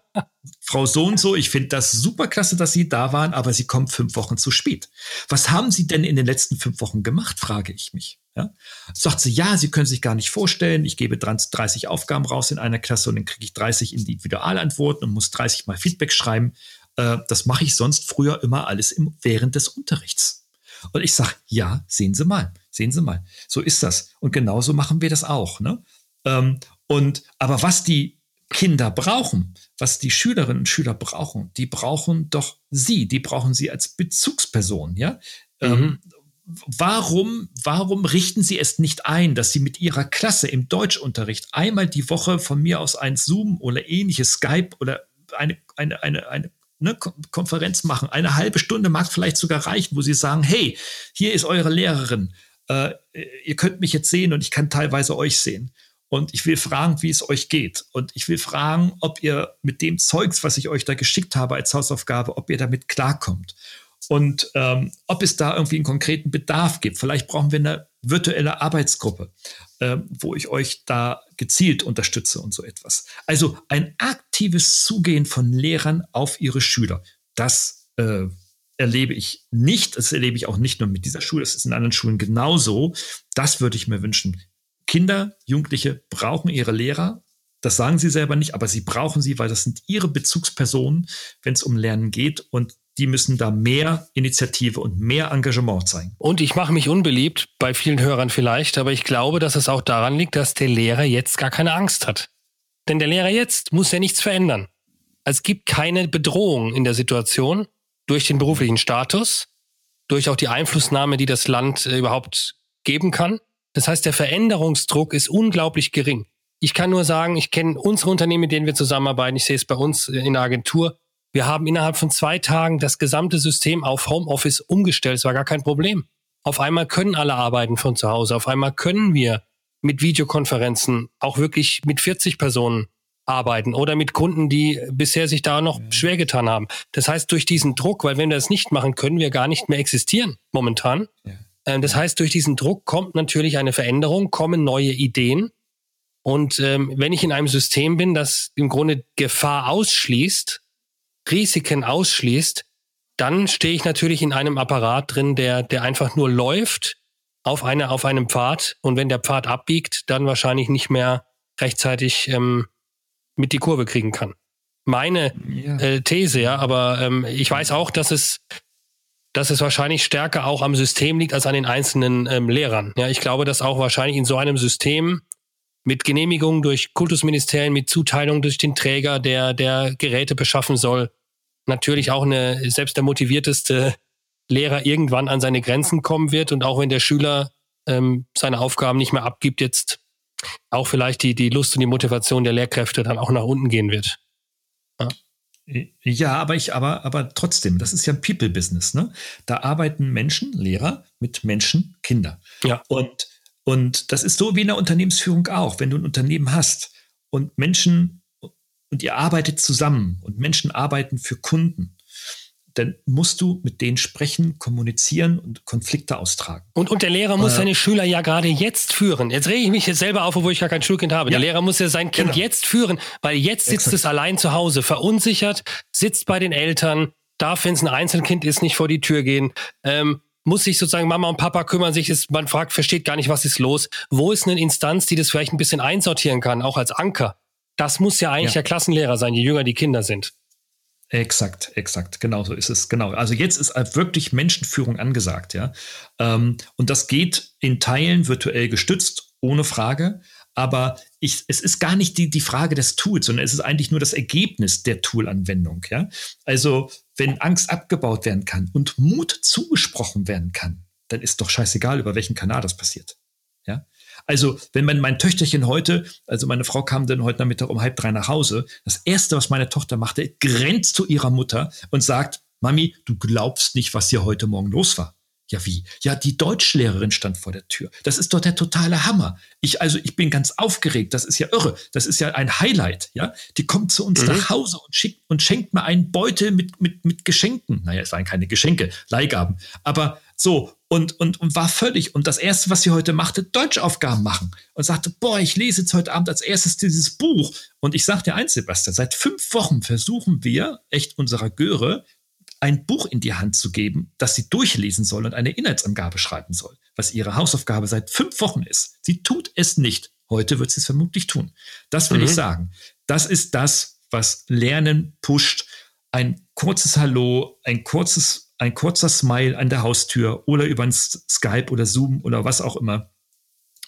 Frau so und so, ich finde das super klasse, dass Sie da waren, aber Sie kommen fünf Wochen zu spät. Was haben Sie denn in den letzten fünf Wochen gemacht, frage ich mich. Ja? Sagt sie, ja, Sie können sich gar nicht vorstellen, ich gebe 30 Aufgaben raus in einer Klasse und dann kriege ich 30 Individualantworten und muss 30 mal Feedback schreiben. Äh, das mache ich sonst früher immer alles im, während des Unterrichts. Und ich sage, ja, sehen Sie mal, sehen Sie mal. So ist das. Und genauso machen wir das auch. Ne? Ähm, und aber was die Kinder brauchen, was die Schülerinnen und Schüler brauchen, die brauchen doch sie, die brauchen sie als Bezugsperson, ja. Ähm, mhm. Ähm, warum, warum richten Sie es nicht ein, dass Sie mit Ihrer Klasse im Deutschunterricht einmal die Woche von mir aus ein Zoom oder ähnliches Skype oder eine, eine, eine, eine ne, Konferenz machen? Eine halbe Stunde mag vielleicht sogar reichen, wo Sie sagen, hey, hier ist eure Lehrerin. Äh, ihr könnt mich jetzt sehen und ich kann teilweise euch sehen. Und ich will fragen, wie es euch geht. Und ich will fragen, ob ihr mit dem Zeugs, was ich euch da geschickt habe als Hausaufgabe, ob ihr damit klarkommt. Und ähm, ob es da irgendwie einen konkreten Bedarf gibt. Vielleicht brauchen wir eine virtuelle Arbeitsgruppe, äh, wo ich euch da gezielt unterstütze und so etwas. Also ein aktives Zugehen von Lehrern auf ihre Schüler. Das äh, erlebe ich nicht. Das erlebe ich auch nicht nur mit dieser Schule. Das ist in anderen Schulen genauso. Das würde ich mir wünschen. Kinder, Jugendliche brauchen ihre Lehrer. Das sagen sie selber nicht, aber sie brauchen sie, weil das sind ihre Bezugspersonen, wenn es um Lernen geht. Und die müssen da mehr Initiative und mehr Engagement zeigen. Und ich mache mich unbeliebt bei vielen Hörern vielleicht, aber ich glaube, dass es auch daran liegt, dass der Lehrer jetzt gar keine Angst hat. Denn der Lehrer jetzt muss ja nichts verändern. Es gibt keine Bedrohung in der Situation durch den beruflichen Status, durch auch die Einflussnahme, die das Land äh, überhaupt geben kann. Das heißt, der Veränderungsdruck ist unglaublich gering. Ich kann nur sagen, ich kenne unsere Unternehmen, mit denen wir zusammenarbeiten. Ich sehe es bei uns in der Agentur. Wir haben innerhalb von zwei Tagen das gesamte System auf Homeoffice umgestellt. Es war gar kein Problem. Auf einmal können alle arbeiten von zu Hause. Auf einmal können wir mit Videokonferenzen auch wirklich mit 40 Personen arbeiten oder mit Kunden, die bisher sich da noch schwer getan haben. Das heißt, durch diesen Druck, weil wenn wir das nicht machen, können wir gar nicht mehr existieren momentan. Ja. Ähm, das heißt, durch diesen Druck kommt natürlich eine Veränderung, kommen neue Ideen. Und ähm, wenn ich in einem System bin, das im Grunde Gefahr ausschließt, Risiken ausschließt, dann stehe ich natürlich in einem Apparat drin, der, der einfach nur läuft auf, eine, auf einem Pfad. Und wenn der Pfad abbiegt, dann wahrscheinlich nicht mehr rechtzeitig ähm, mit die Kurve kriegen kann. meine ja. äh, These, ja. Aber ähm, ich weiß auch, dass es, dass es wahrscheinlich stärker auch am System liegt als an den einzelnen ähm, Lehrern. Ja, ich glaube, dass auch wahrscheinlich in so einem System mit Genehmigung durch Kultusministerien, mit Zuteilung durch den Träger, der der Geräte beschaffen soll, natürlich auch eine selbst der motivierteste Lehrer irgendwann an seine Grenzen kommen wird und auch wenn der Schüler ähm, seine Aufgaben nicht mehr abgibt, jetzt auch vielleicht die, die Lust und die Motivation der Lehrkräfte dann auch nach unten gehen wird. Ja. Aber ich, aber, aber trotzdem, das ist ja ein People-Business, ne? Da arbeiten Menschen, Lehrer, mit Menschen, Kinder. Ja. Und, und das ist so wie in der Unternehmensführung auch. Wenn du ein Unternehmen hast und Menschen und ihr arbeitet zusammen und Menschen arbeiten für Kunden, dann musst du mit denen sprechen, kommunizieren und Konflikte austragen. Und, und der Lehrer muss äh, seine Schüler ja gerade jetzt führen. Jetzt rege ich mich jetzt selber auf, obwohl ich gar kein Schulkind habe. Ja. Der Lehrer muss ja sein Kind genau. jetzt führen, weil jetzt sitzt Exakt. es allein zu Hause, verunsichert, sitzt bei den Eltern, darf, wenn es ein Einzelkind ist, nicht vor die Tür gehen. Ähm, muss sich sozusagen Mama und Papa kümmern sich, ist, man fragt, versteht gar nicht, was ist los. Wo ist eine Instanz, die das vielleicht ein bisschen einsortieren kann, auch als Anker? Das muss ja eigentlich ja. der Klassenlehrer sein, je jünger die Kinder sind. Exakt, exakt, genau so ist es, genau. Also jetzt ist wirklich Menschenführung angesagt, ja. Ähm, und das geht in Teilen virtuell gestützt, ohne Frage. Aber ich, es ist gar nicht die, die Frage des Tools, sondern es ist eigentlich nur das Ergebnis der Toolanwendung, ja. Also, wenn Angst abgebaut werden kann und Mut zugesprochen werden kann, dann ist doch scheißegal, über welchen Kanal das passiert. Also, wenn mein, mein Töchterchen heute, also meine Frau kam dann heute Nachmittag um halb drei nach Hause, das erste, was meine Tochter machte, grenzt zu ihrer Mutter und sagt, Mami, du glaubst nicht, was hier heute Morgen los war. Ja, wie? Ja, die Deutschlehrerin stand vor der Tür. Das ist doch der totale Hammer. Ich, also, ich bin ganz aufgeregt. Das ist ja irre. Das ist ja ein Highlight, ja. Die kommt zu uns mhm. nach Hause und schickt und schenkt mir einen Beutel mit, mit, mit Geschenken. Naja, es waren keine Geschenke, Leihgaben. Aber so, und, und, und war völlig. Und das erste, was sie heute machte, Deutschaufgaben machen. Und sagte, boah, ich lese jetzt heute Abend als erstes dieses Buch. Und ich sagte eins, Sebastian, seit fünf Wochen versuchen wir, echt unserer Göre, ein Buch in die Hand zu geben, das sie durchlesen soll und eine Inhaltsangabe schreiben soll, was ihre Hausaufgabe seit fünf Wochen ist. Sie tut es nicht. Heute wird sie es vermutlich tun. Das will mhm. ich sagen. Das ist das, was Lernen pusht. Ein kurzes Hallo, ein kurzes ein kurzer Smile an der Haustür oder über ein Skype oder Zoom oder was auch immer.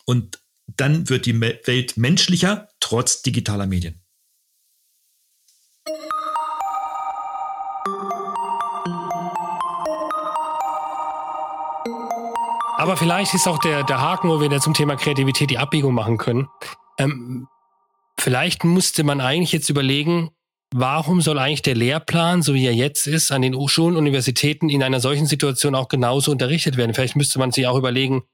Und dann wird die Welt menschlicher trotz digitaler Medien. Aber vielleicht ist auch der, der Haken, wo wir da zum Thema Kreativität die Abbiegung machen können. Ähm, vielleicht musste man eigentlich jetzt überlegen, warum soll eigentlich der Lehrplan, so wie er jetzt ist, an den Schulen, Universitäten in einer solchen Situation auch genauso unterrichtet werden? Vielleicht müsste man sich auch überlegen,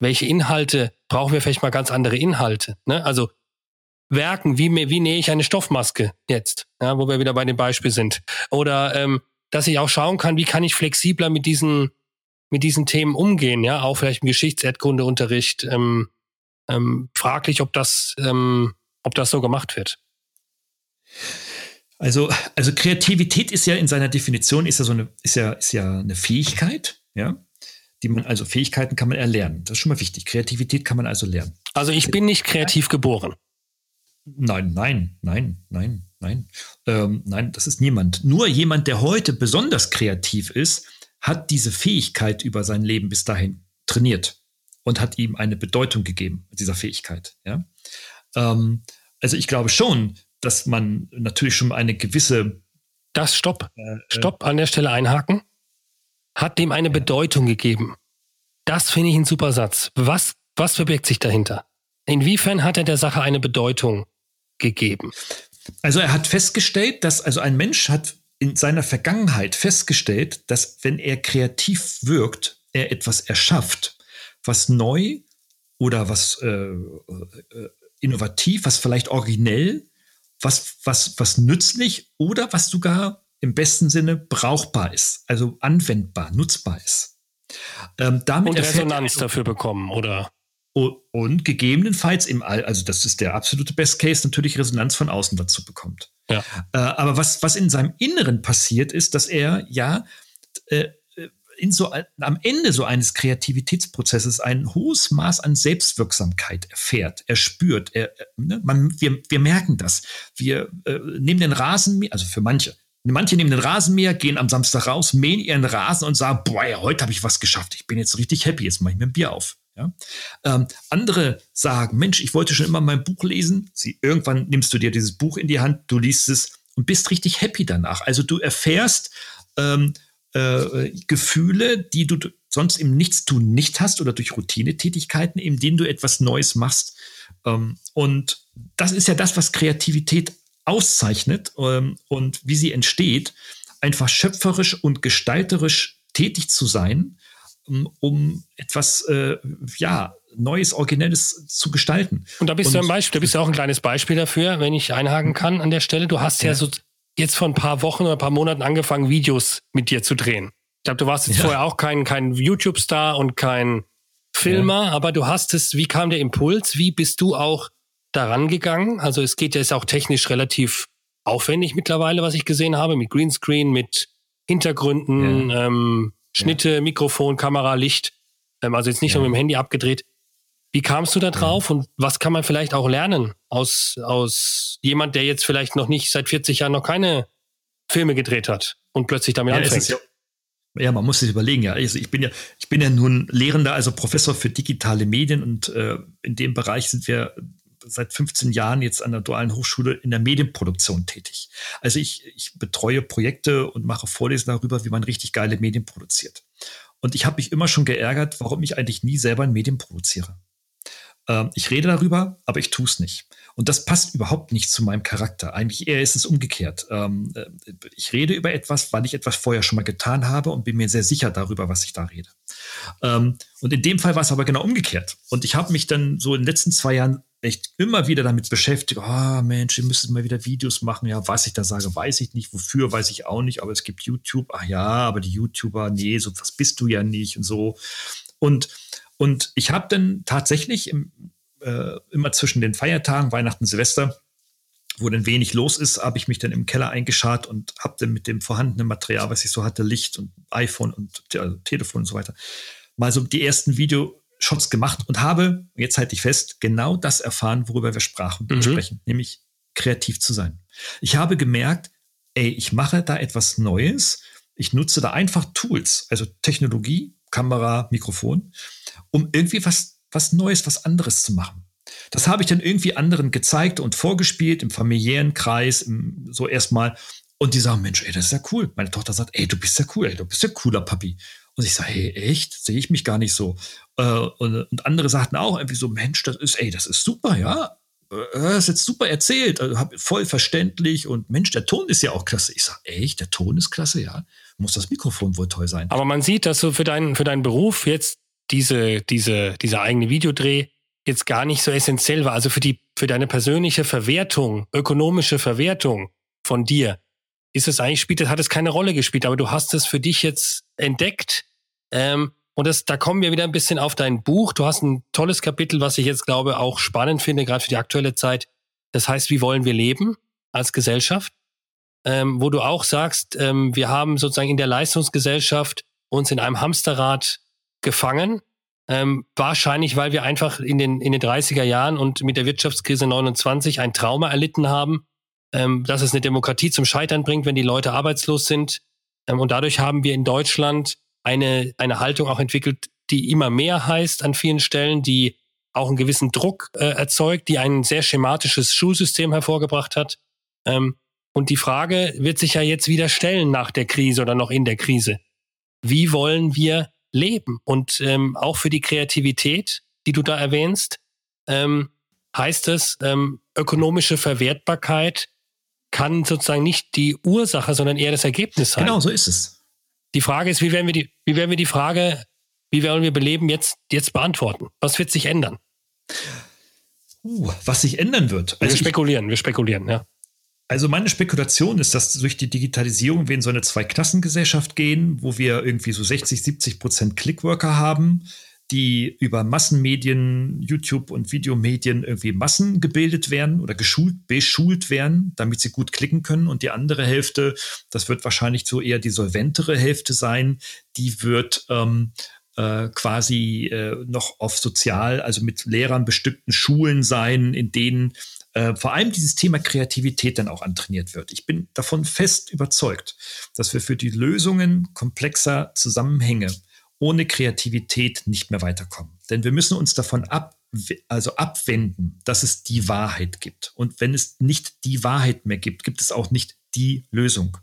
welche Inhalte brauchen wir vielleicht mal ganz andere Inhalte. Ne? Also Werken, wie, wie nähe ich eine Stoffmaske jetzt, ja, wo wir wieder bei dem Beispiel sind. Oder ähm, dass ich auch schauen kann, wie kann ich flexibler mit diesen, mit diesen Themen umgehen, ja, auch vielleicht im Geschichtserdkundeunterricht. Ähm, ähm, fraglich, ob das, ähm, ob das so gemacht wird. Also, also Kreativität ist ja in seiner Definition ist ja so eine, ist ja, ist ja eine Fähigkeit, ja, die man, also Fähigkeiten kann man erlernen. Das ist schon mal wichtig. Kreativität kann man also lernen. Also ich bin nicht kreativ geboren. Nein, nein, nein, nein, nein. Ähm, nein, das ist niemand. Nur jemand, der heute besonders kreativ ist, hat diese Fähigkeit über sein Leben bis dahin trainiert und hat ihm eine Bedeutung gegeben, dieser Fähigkeit. Ja? Ähm, also ich glaube schon, dass man natürlich schon eine gewisse. Das Stopp. Äh, äh, Stopp an der Stelle einhaken. Hat dem eine Bedeutung gegeben. Das finde ich ein super Satz. Was, was verbirgt sich dahinter? Inwiefern hat er der Sache eine Bedeutung gegeben? Also er hat festgestellt, dass also ein Mensch hat in seiner Vergangenheit festgestellt, dass wenn er kreativ wirkt, er etwas erschafft, was neu oder was äh, äh, innovativ, was vielleicht originell was, was, was nützlich oder was sogar im besten Sinne brauchbar ist, also anwendbar, nutzbar ist. Ähm, damit und Resonanz dafür bekommen, oder? Und gegebenenfalls im All, also das ist der absolute Best Case, natürlich Resonanz von außen dazu bekommt. Ja. Äh, aber was, was in seinem Inneren passiert, ist, dass er ja, äh, in so am Ende so eines Kreativitätsprozesses ein hohes Maß an Selbstwirksamkeit erfährt, er spürt, er, ne, man, wir, wir merken das. Wir äh, nehmen den Rasenmäher, also für manche, manche nehmen den Rasenmäher, gehen am Samstag raus, mähen ihren Rasen und sagen, boah, ja, heute habe ich was geschafft, ich bin jetzt richtig happy, jetzt mache ich mir ein Bier auf. Ja? Ähm, andere sagen, Mensch, ich wollte schon immer mein Buch lesen. Sie, irgendwann nimmst du dir dieses Buch in die Hand, du liest es und bist richtig happy danach. Also du erfährst ähm, äh, Gefühle, die du sonst im Nichtstun nicht hast oder durch Routinetätigkeiten, in denen du etwas Neues machst. Ähm, und das ist ja das, was Kreativität auszeichnet ähm, und wie sie entsteht, einfach schöpferisch und gestalterisch tätig zu sein, um etwas äh, ja Neues, Originelles zu gestalten. Und da bist und, du ein Beispiel, da bist du auch ein kleines Beispiel dafür, wenn ich einhaken kann an der Stelle. Du hast ja, ja so jetzt vor ein paar Wochen oder ein paar Monaten angefangen, Videos mit dir zu drehen. Ich glaube, du warst jetzt ja. vorher auch kein, kein YouTube-Star und kein Filmer, ja. aber du hast es, wie kam der Impuls? Wie bist du auch daran gegangen? Also es geht ja ist auch technisch relativ aufwendig mittlerweile, was ich gesehen habe, mit Greenscreen, mit Hintergründen, ähm, Schnitte, Mikrofon, Kamera, Licht. Ähm, also jetzt nicht nur mit dem Handy abgedreht. Wie kamst du da drauf und was kann man vielleicht auch lernen aus, aus jemand, der jetzt vielleicht noch nicht seit 40 Jahren noch keine Filme gedreht hat und plötzlich damit ja, anfängt? Ja, ja, man muss sich überlegen, ja. Also ich bin ja, ich bin ja nun Lehrender, also Professor für digitale Medien und äh, in dem Bereich sind wir seit 15 Jahren jetzt an der Dualen Hochschule in der Medienproduktion tätig. Also ich, ich betreue Projekte und mache Vorlesungen darüber, wie man richtig geile Medien produziert. Und ich habe mich immer schon geärgert, warum ich eigentlich nie selber ein Medien produziere. Ähm, ich rede darüber, aber ich tue es nicht. Und das passt überhaupt nicht zu meinem Charakter. Eigentlich eher ist es umgekehrt. Ähm, äh, ich rede über etwas, weil ich etwas vorher schon mal getan habe und bin mir sehr sicher darüber, was ich da rede. Ähm, und in dem Fall war es aber genau umgekehrt. Und ich habe mich dann so in den letzten zwei Jahren echt immer wieder damit beschäftigt, oh Mensch, wir müssen mal wieder Videos machen. Ja, was ich da sage, weiß ich nicht. Wofür, weiß ich auch nicht. Aber es gibt YouTube. Ach ja, aber die YouTuber, nee, so was bist du ja nicht und so. Und und ich habe dann tatsächlich im, äh, immer zwischen den Feiertagen, Weihnachten, Silvester, wo dann wenig los ist, habe ich mich dann im Keller eingeschart und habe dann mit dem vorhandenen Material, was ich so hatte, Licht und iPhone und Telefon und so weiter, mal so die ersten Videoshots gemacht und habe, jetzt halte ich fest, genau das erfahren, worüber wir sprachen, mhm. sprechen, nämlich kreativ zu sein. Ich habe gemerkt, ey, ich mache da etwas Neues. Ich nutze da einfach Tools, also Technologie, Kamera, Mikrofon um irgendwie was, was Neues, was anderes zu machen. Das habe ich dann irgendwie anderen gezeigt und vorgespielt im familiären Kreis, im, so erstmal. Und die sagen, Mensch, ey, das ist ja cool. Meine Tochter sagt, ey, du bist ja cool, ey, du bist ja cooler Papi. Und ich sage, hey, echt? Sehe ich mich gar nicht so. Äh, und, andere sagten auch irgendwie so, Mensch, das ist, ey, das ist super, ja. Äh, das ist jetzt super erzählt, also voll verständlich und Mensch, der Ton ist ja auch klasse. Ich sage, echt, der Ton ist klasse, ja. Muss das Mikrofon wohl toll sein. Aber man sieht, dass du für deinen, für deinen Beruf jetzt diese, diese, dieser eigene Videodreh jetzt gar nicht so essentiell war. Also für die, für deine persönliche Verwertung, ökonomische Verwertung von dir, ist es eigentlich, spielt, hat es keine Rolle gespielt, aber du hast es für dich jetzt entdeckt. Ähm, und das, da kommen wir wieder ein bisschen auf dein Buch. Du hast ein tolles Kapitel, was ich jetzt glaube auch spannend finde, gerade für die aktuelle Zeit. Das heißt, wie wollen wir leben als Gesellschaft? Ähm, wo du auch sagst, ähm, wir haben sozusagen in der Leistungsgesellschaft uns in einem Hamsterrad gefangen. Ähm, wahrscheinlich, weil wir einfach in den, in den 30er Jahren und mit der Wirtschaftskrise 29 ein Trauma erlitten haben, ähm, dass es eine Demokratie zum Scheitern bringt, wenn die Leute arbeitslos sind. Ähm, und dadurch haben wir in Deutschland eine, eine Haltung auch entwickelt, die immer mehr heißt an vielen Stellen, die auch einen gewissen Druck äh, erzeugt, die ein sehr schematisches Schulsystem hervorgebracht hat. Ähm, und die Frage wird sich ja jetzt wieder stellen nach der Krise oder noch in der Krise. Wie wollen wir leben. Und ähm, auch für die Kreativität, die du da erwähnst, ähm, heißt es, ähm, ökonomische Verwertbarkeit kann sozusagen nicht die Ursache, sondern eher das Ergebnis sein. Genau, so ist es. Die Frage ist, wie werden wir die, wie werden wir die Frage, wie werden wir beleben, jetzt, jetzt beantworten? Was wird sich ändern? Uh, was sich ändern wird. Also wir spekulieren, ich, wir spekulieren, ja. Also meine Spekulation ist, dass durch die Digitalisierung wir in so eine Zweiklassengesellschaft gehen, wo wir irgendwie so 60, 70 Prozent Clickworker haben, die über Massenmedien, YouTube und Videomedien irgendwie Massen gebildet werden oder geschult, beschult werden, damit sie gut klicken können. Und die andere Hälfte, das wird wahrscheinlich so eher die solventere Hälfte sein, die wird ähm, äh, quasi äh, noch auf sozial, also mit Lehrern bestückten Schulen sein, in denen äh, vor allem dieses Thema Kreativität dann auch antrainiert wird. Ich bin davon fest überzeugt, dass wir für die Lösungen komplexer Zusammenhänge ohne Kreativität nicht mehr weiterkommen. Denn wir müssen uns davon ab, also abwenden, dass es die Wahrheit gibt. Und wenn es nicht die Wahrheit mehr gibt, gibt es auch nicht die Lösung.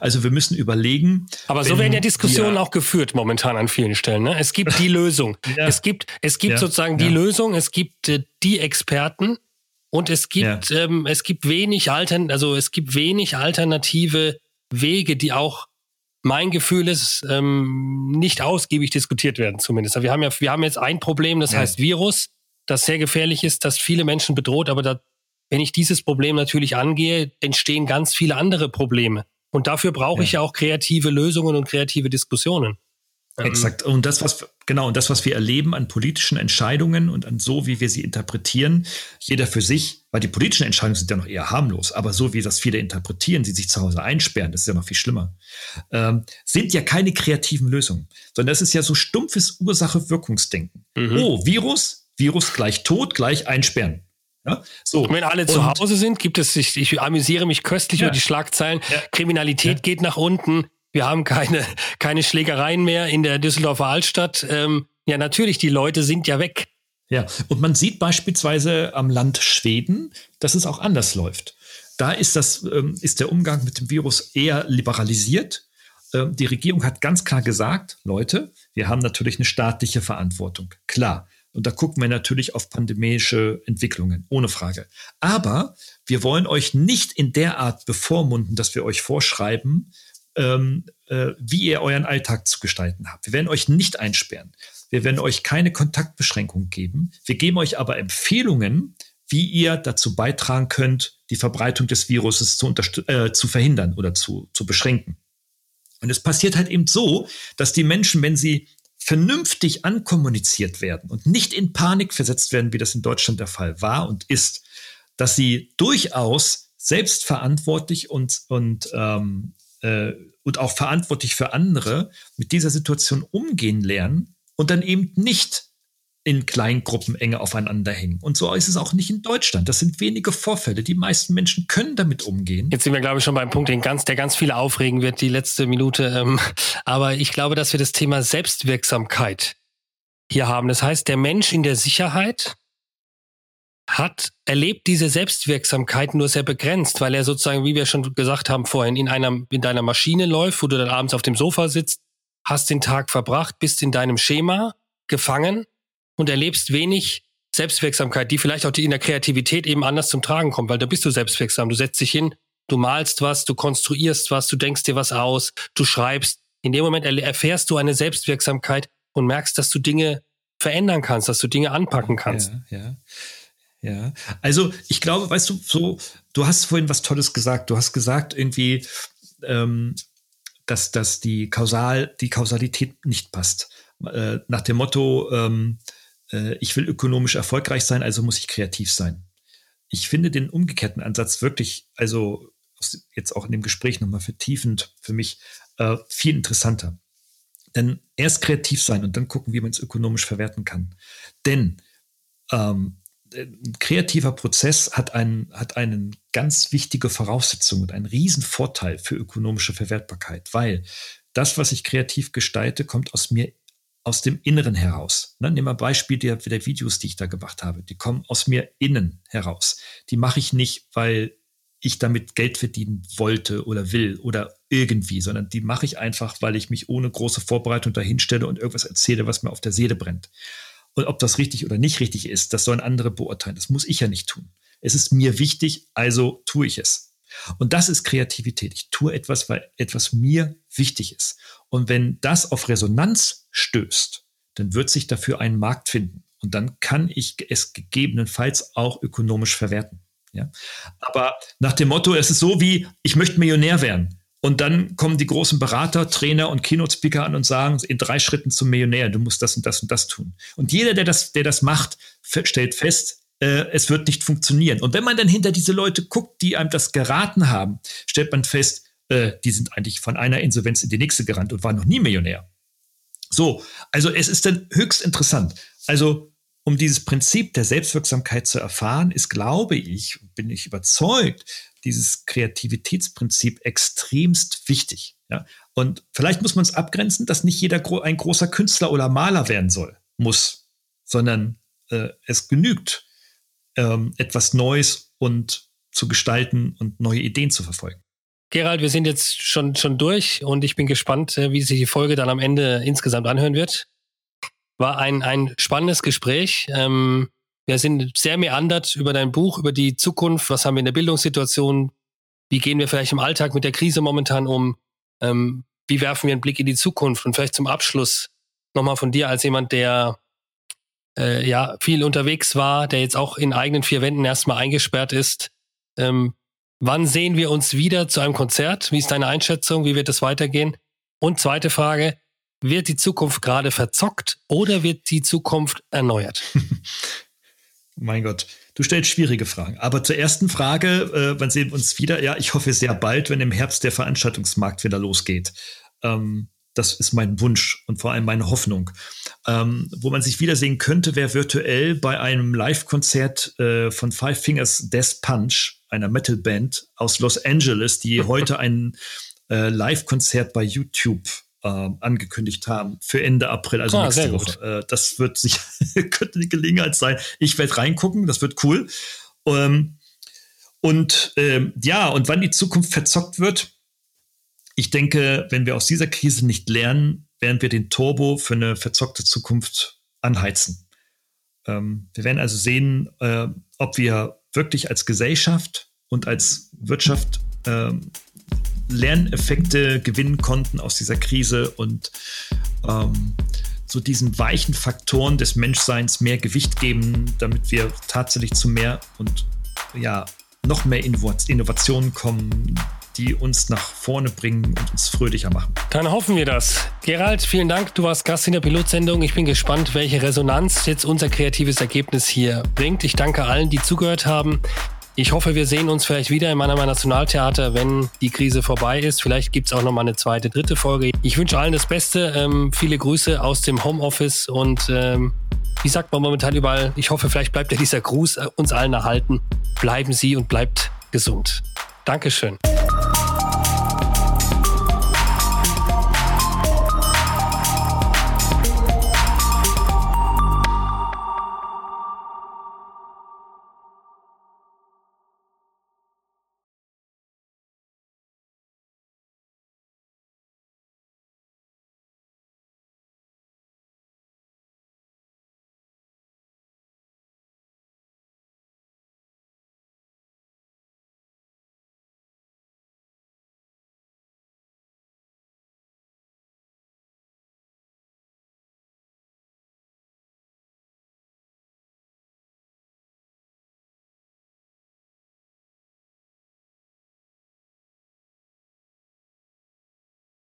Also wir müssen überlegen. Aber so werden ja Diskussionen auch geführt momentan an vielen Stellen. Ne? Es gibt die Lösung. ja. Es gibt, es gibt ja. sozusagen die ja. Lösung. Es gibt äh, die Experten und es gibt, ähm, es gibt wenig Altern, also es gibt wenig alternative Wege, die auch mein Gefühl ist, ähm, nicht ausgiebig diskutiert werden zumindest. Wir haben ja, wir haben jetzt ein Problem, das heißt Virus, das sehr gefährlich ist, das viele Menschen bedroht, aber da, wenn ich dieses Problem natürlich angehe, entstehen ganz viele andere Probleme. Und dafür brauche ja. ich ja auch kreative Lösungen und kreative Diskussionen. Ähm, Exakt. Und das, was, genau, und das, was wir erleben an politischen Entscheidungen und an so, wie wir sie interpretieren, jeder für sich, weil die politischen Entscheidungen sind ja noch eher harmlos, aber so, wie das viele interpretieren, sie sich zu Hause einsperren, das ist ja noch viel schlimmer, ähm, sind ja keine kreativen Lösungen, sondern das ist ja so stumpfes Ursache-Wirkungsdenken. Mhm. Oh, Virus, Virus gleich Tod, gleich einsperren. Ja, so. Und wenn alle und, zu Hause sind, gibt es, ich, ich amüsiere mich köstlich ja. über die Schlagzeilen, ja. Kriminalität geht nach unten, wir haben keine, keine Schlägereien mehr in der Düsseldorfer Altstadt. Ähm, ja, natürlich, die Leute sind ja weg. Ja, und man sieht beispielsweise am Land Schweden, dass es auch anders läuft. Da ist, das, ähm, ist der Umgang mit dem Virus eher liberalisiert. Ähm, die Regierung hat ganz klar gesagt, Leute, wir haben natürlich eine staatliche Verantwortung. Klar. Und da gucken wir natürlich auf pandemische Entwicklungen, ohne Frage. Aber wir wollen euch nicht in der Art bevormunden, dass wir euch vorschreiben, ähm, äh, wie ihr euren Alltag zu gestalten habt. Wir werden euch nicht einsperren. Wir werden euch keine Kontaktbeschränkung geben. Wir geben euch aber Empfehlungen, wie ihr dazu beitragen könnt, die Verbreitung des Viruses zu, äh, zu verhindern oder zu, zu beschränken. Und es passiert halt eben so, dass die Menschen, wenn sie vernünftig ankommuniziert werden und nicht in Panik versetzt werden, wie das in Deutschland der Fall war und ist, dass sie durchaus selbstverantwortlich und, und ähm, äh, und auch verantwortlich für andere mit dieser Situation umgehen lernen und dann eben nicht in Kleingruppen enge aufeinander hängen. Und so ist es auch nicht in Deutschland. Das sind wenige Vorfälle. Die meisten Menschen können damit umgehen. Jetzt sind wir, glaube ich, schon beim Punkt, den ganz, der ganz viele aufregen wird, die letzte Minute. Ähm, aber ich glaube, dass wir das Thema Selbstwirksamkeit hier haben. Das heißt, der Mensch in der Sicherheit hat, erlebt diese Selbstwirksamkeit nur sehr begrenzt, weil er sozusagen, wie wir schon gesagt haben vorhin, in einer, in deiner Maschine läuft, wo du dann abends auf dem Sofa sitzt, hast den Tag verbracht, bist in deinem Schema gefangen und erlebst wenig Selbstwirksamkeit, die vielleicht auch in der Kreativität eben anders zum Tragen kommt, weil da bist du selbstwirksam. Du setzt dich hin, du malst was, du konstruierst was, du denkst dir was aus, du schreibst. In dem Moment erfährst du eine Selbstwirksamkeit und merkst, dass du Dinge verändern kannst, dass du Dinge anpacken kannst. Ja, ja. Ja, also ich glaube, weißt du, so, du hast vorhin was Tolles gesagt. Du hast gesagt, irgendwie, ähm, dass, dass die Kausal, die Kausalität nicht passt. Äh, nach dem Motto, ähm, äh, ich will ökonomisch erfolgreich sein, also muss ich kreativ sein. Ich finde den umgekehrten Ansatz wirklich, also jetzt auch in dem Gespräch nochmal vertiefend für mich äh, viel interessanter. Denn erst kreativ sein und dann gucken, wie man es ökonomisch verwerten kann. Denn ähm, kreativer Prozess hat, einen, hat einen ganz wichtige Voraussetzung und einen riesen Vorteil für ökonomische Verwertbarkeit, weil das, was ich kreativ gestalte, kommt aus mir, aus dem Inneren heraus. Ne, nehmen wir ein Beispiel der, der Videos, die ich da gemacht habe. Die kommen aus mir innen heraus. Die mache ich nicht, weil ich damit Geld verdienen wollte oder will oder irgendwie, sondern die mache ich einfach, weil ich mich ohne große Vorbereitung dahinstelle und irgendwas erzähle, was mir auf der Seele brennt. Und ob das richtig oder nicht richtig ist, das sollen andere beurteilen. Das muss ich ja nicht tun. Es ist mir wichtig, also tue ich es. Und das ist Kreativität. Ich tue etwas, weil etwas mir wichtig ist. Und wenn das auf Resonanz stößt, dann wird sich dafür ein Markt finden. Und dann kann ich es gegebenenfalls auch ökonomisch verwerten. Ja? Aber nach dem Motto, es ist so wie, ich möchte Millionär werden. Und dann kommen die großen Berater, Trainer und Keynote-Speaker an und sagen, in drei Schritten zum Millionär, du musst das und das und das tun. Und jeder, der das, der das macht, stellt fest, äh, es wird nicht funktionieren. Und wenn man dann hinter diese Leute guckt, die einem das geraten haben, stellt man fest, äh, die sind eigentlich von einer Insolvenz in die nächste gerannt und waren noch nie Millionär. So, also es ist dann höchst interessant. Also um dieses Prinzip der Selbstwirksamkeit zu erfahren, ist, glaube ich, bin ich überzeugt, dieses Kreativitätsprinzip extremst wichtig. Ja? Und vielleicht muss man es abgrenzen, dass nicht jeder gro ein großer Künstler oder Maler werden soll, muss, sondern äh, es genügt, ähm, etwas Neues und zu gestalten und neue Ideen zu verfolgen. Gerald, wir sind jetzt schon, schon durch und ich bin gespannt, äh, wie sich die Folge dann am Ende insgesamt anhören wird. War ein, ein spannendes Gespräch. Ähm, wir sind sehr meandert über dein Buch, über die Zukunft. Was haben wir in der Bildungssituation? Wie gehen wir vielleicht im Alltag mit der Krise momentan um? Ähm, wie werfen wir einen Blick in die Zukunft? Und vielleicht zum Abschluss nochmal von dir als jemand, der äh, ja viel unterwegs war, der jetzt auch in eigenen vier Wänden erstmal eingesperrt ist. Ähm, wann sehen wir uns wieder zu einem Konzert? Wie ist deine Einschätzung? Wie wird es weitergehen? Und zweite Frage, wird die Zukunft gerade verzockt oder wird die Zukunft erneuert? Mein Gott, du stellst schwierige Fragen. Aber zur ersten Frage, äh, wann sehen wir uns wieder? Ja, ich hoffe sehr bald, wenn im Herbst der Veranstaltungsmarkt wieder losgeht. Ähm, das ist mein Wunsch und vor allem meine Hoffnung. Ähm, wo man sich wiedersehen könnte, wäre virtuell bei einem Live-Konzert äh, von Five Fingers Death Punch, einer Metal-Band aus Los Angeles, die heute ein äh, Live-Konzert bei YouTube äh, angekündigt haben für Ende April, also ah, nächste Woche. Äh, das wird sicher könnte eine Gelegenheit sein. Ich werde reingucken, das wird cool. Ähm, und ähm, ja, und wann die Zukunft verzockt wird, ich denke, wenn wir aus dieser Krise nicht lernen, werden wir den Turbo für eine verzockte Zukunft anheizen. Ähm, wir werden also sehen, äh, ob wir wirklich als Gesellschaft und als Wirtschaft ähm, Lerneffekte gewinnen konnten aus dieser Krise und ähm, so diesen weichen Faktoren des Menschseins mehr Gewicht geben, damit wir tatsächlich zu mehr und ja, noch mehr Innovationen kommen, die uns nach vorne bringen und uns fröhlicher machen. Dann hoffen wir das. Gerald, vielen Dank. Du warst Gast in der Pilotsendung. Ich bin gespannt, welche Resonanz jetzt unser kreatives Ergebnis hier bringt. Ich danke allen, die zugehört haben. Ich hoffe, wir sehen uns vielleicht wieder im Mannheimer Nationaltheater, wenn die Krise vorbei ist. Vielleicht gibt es auch noch mal eine zweite, dritte Folge. Ich wünsche allen das Beste. Ähm, viele Grüße aus dem Homeoffice und ähm, wie sagt man momentan überall, ich hoffe, vielleicht bleibt ja dieser Gruß äh, uns allen erhalten. Bleiben Sie und bleibt gesund. Dankeschön.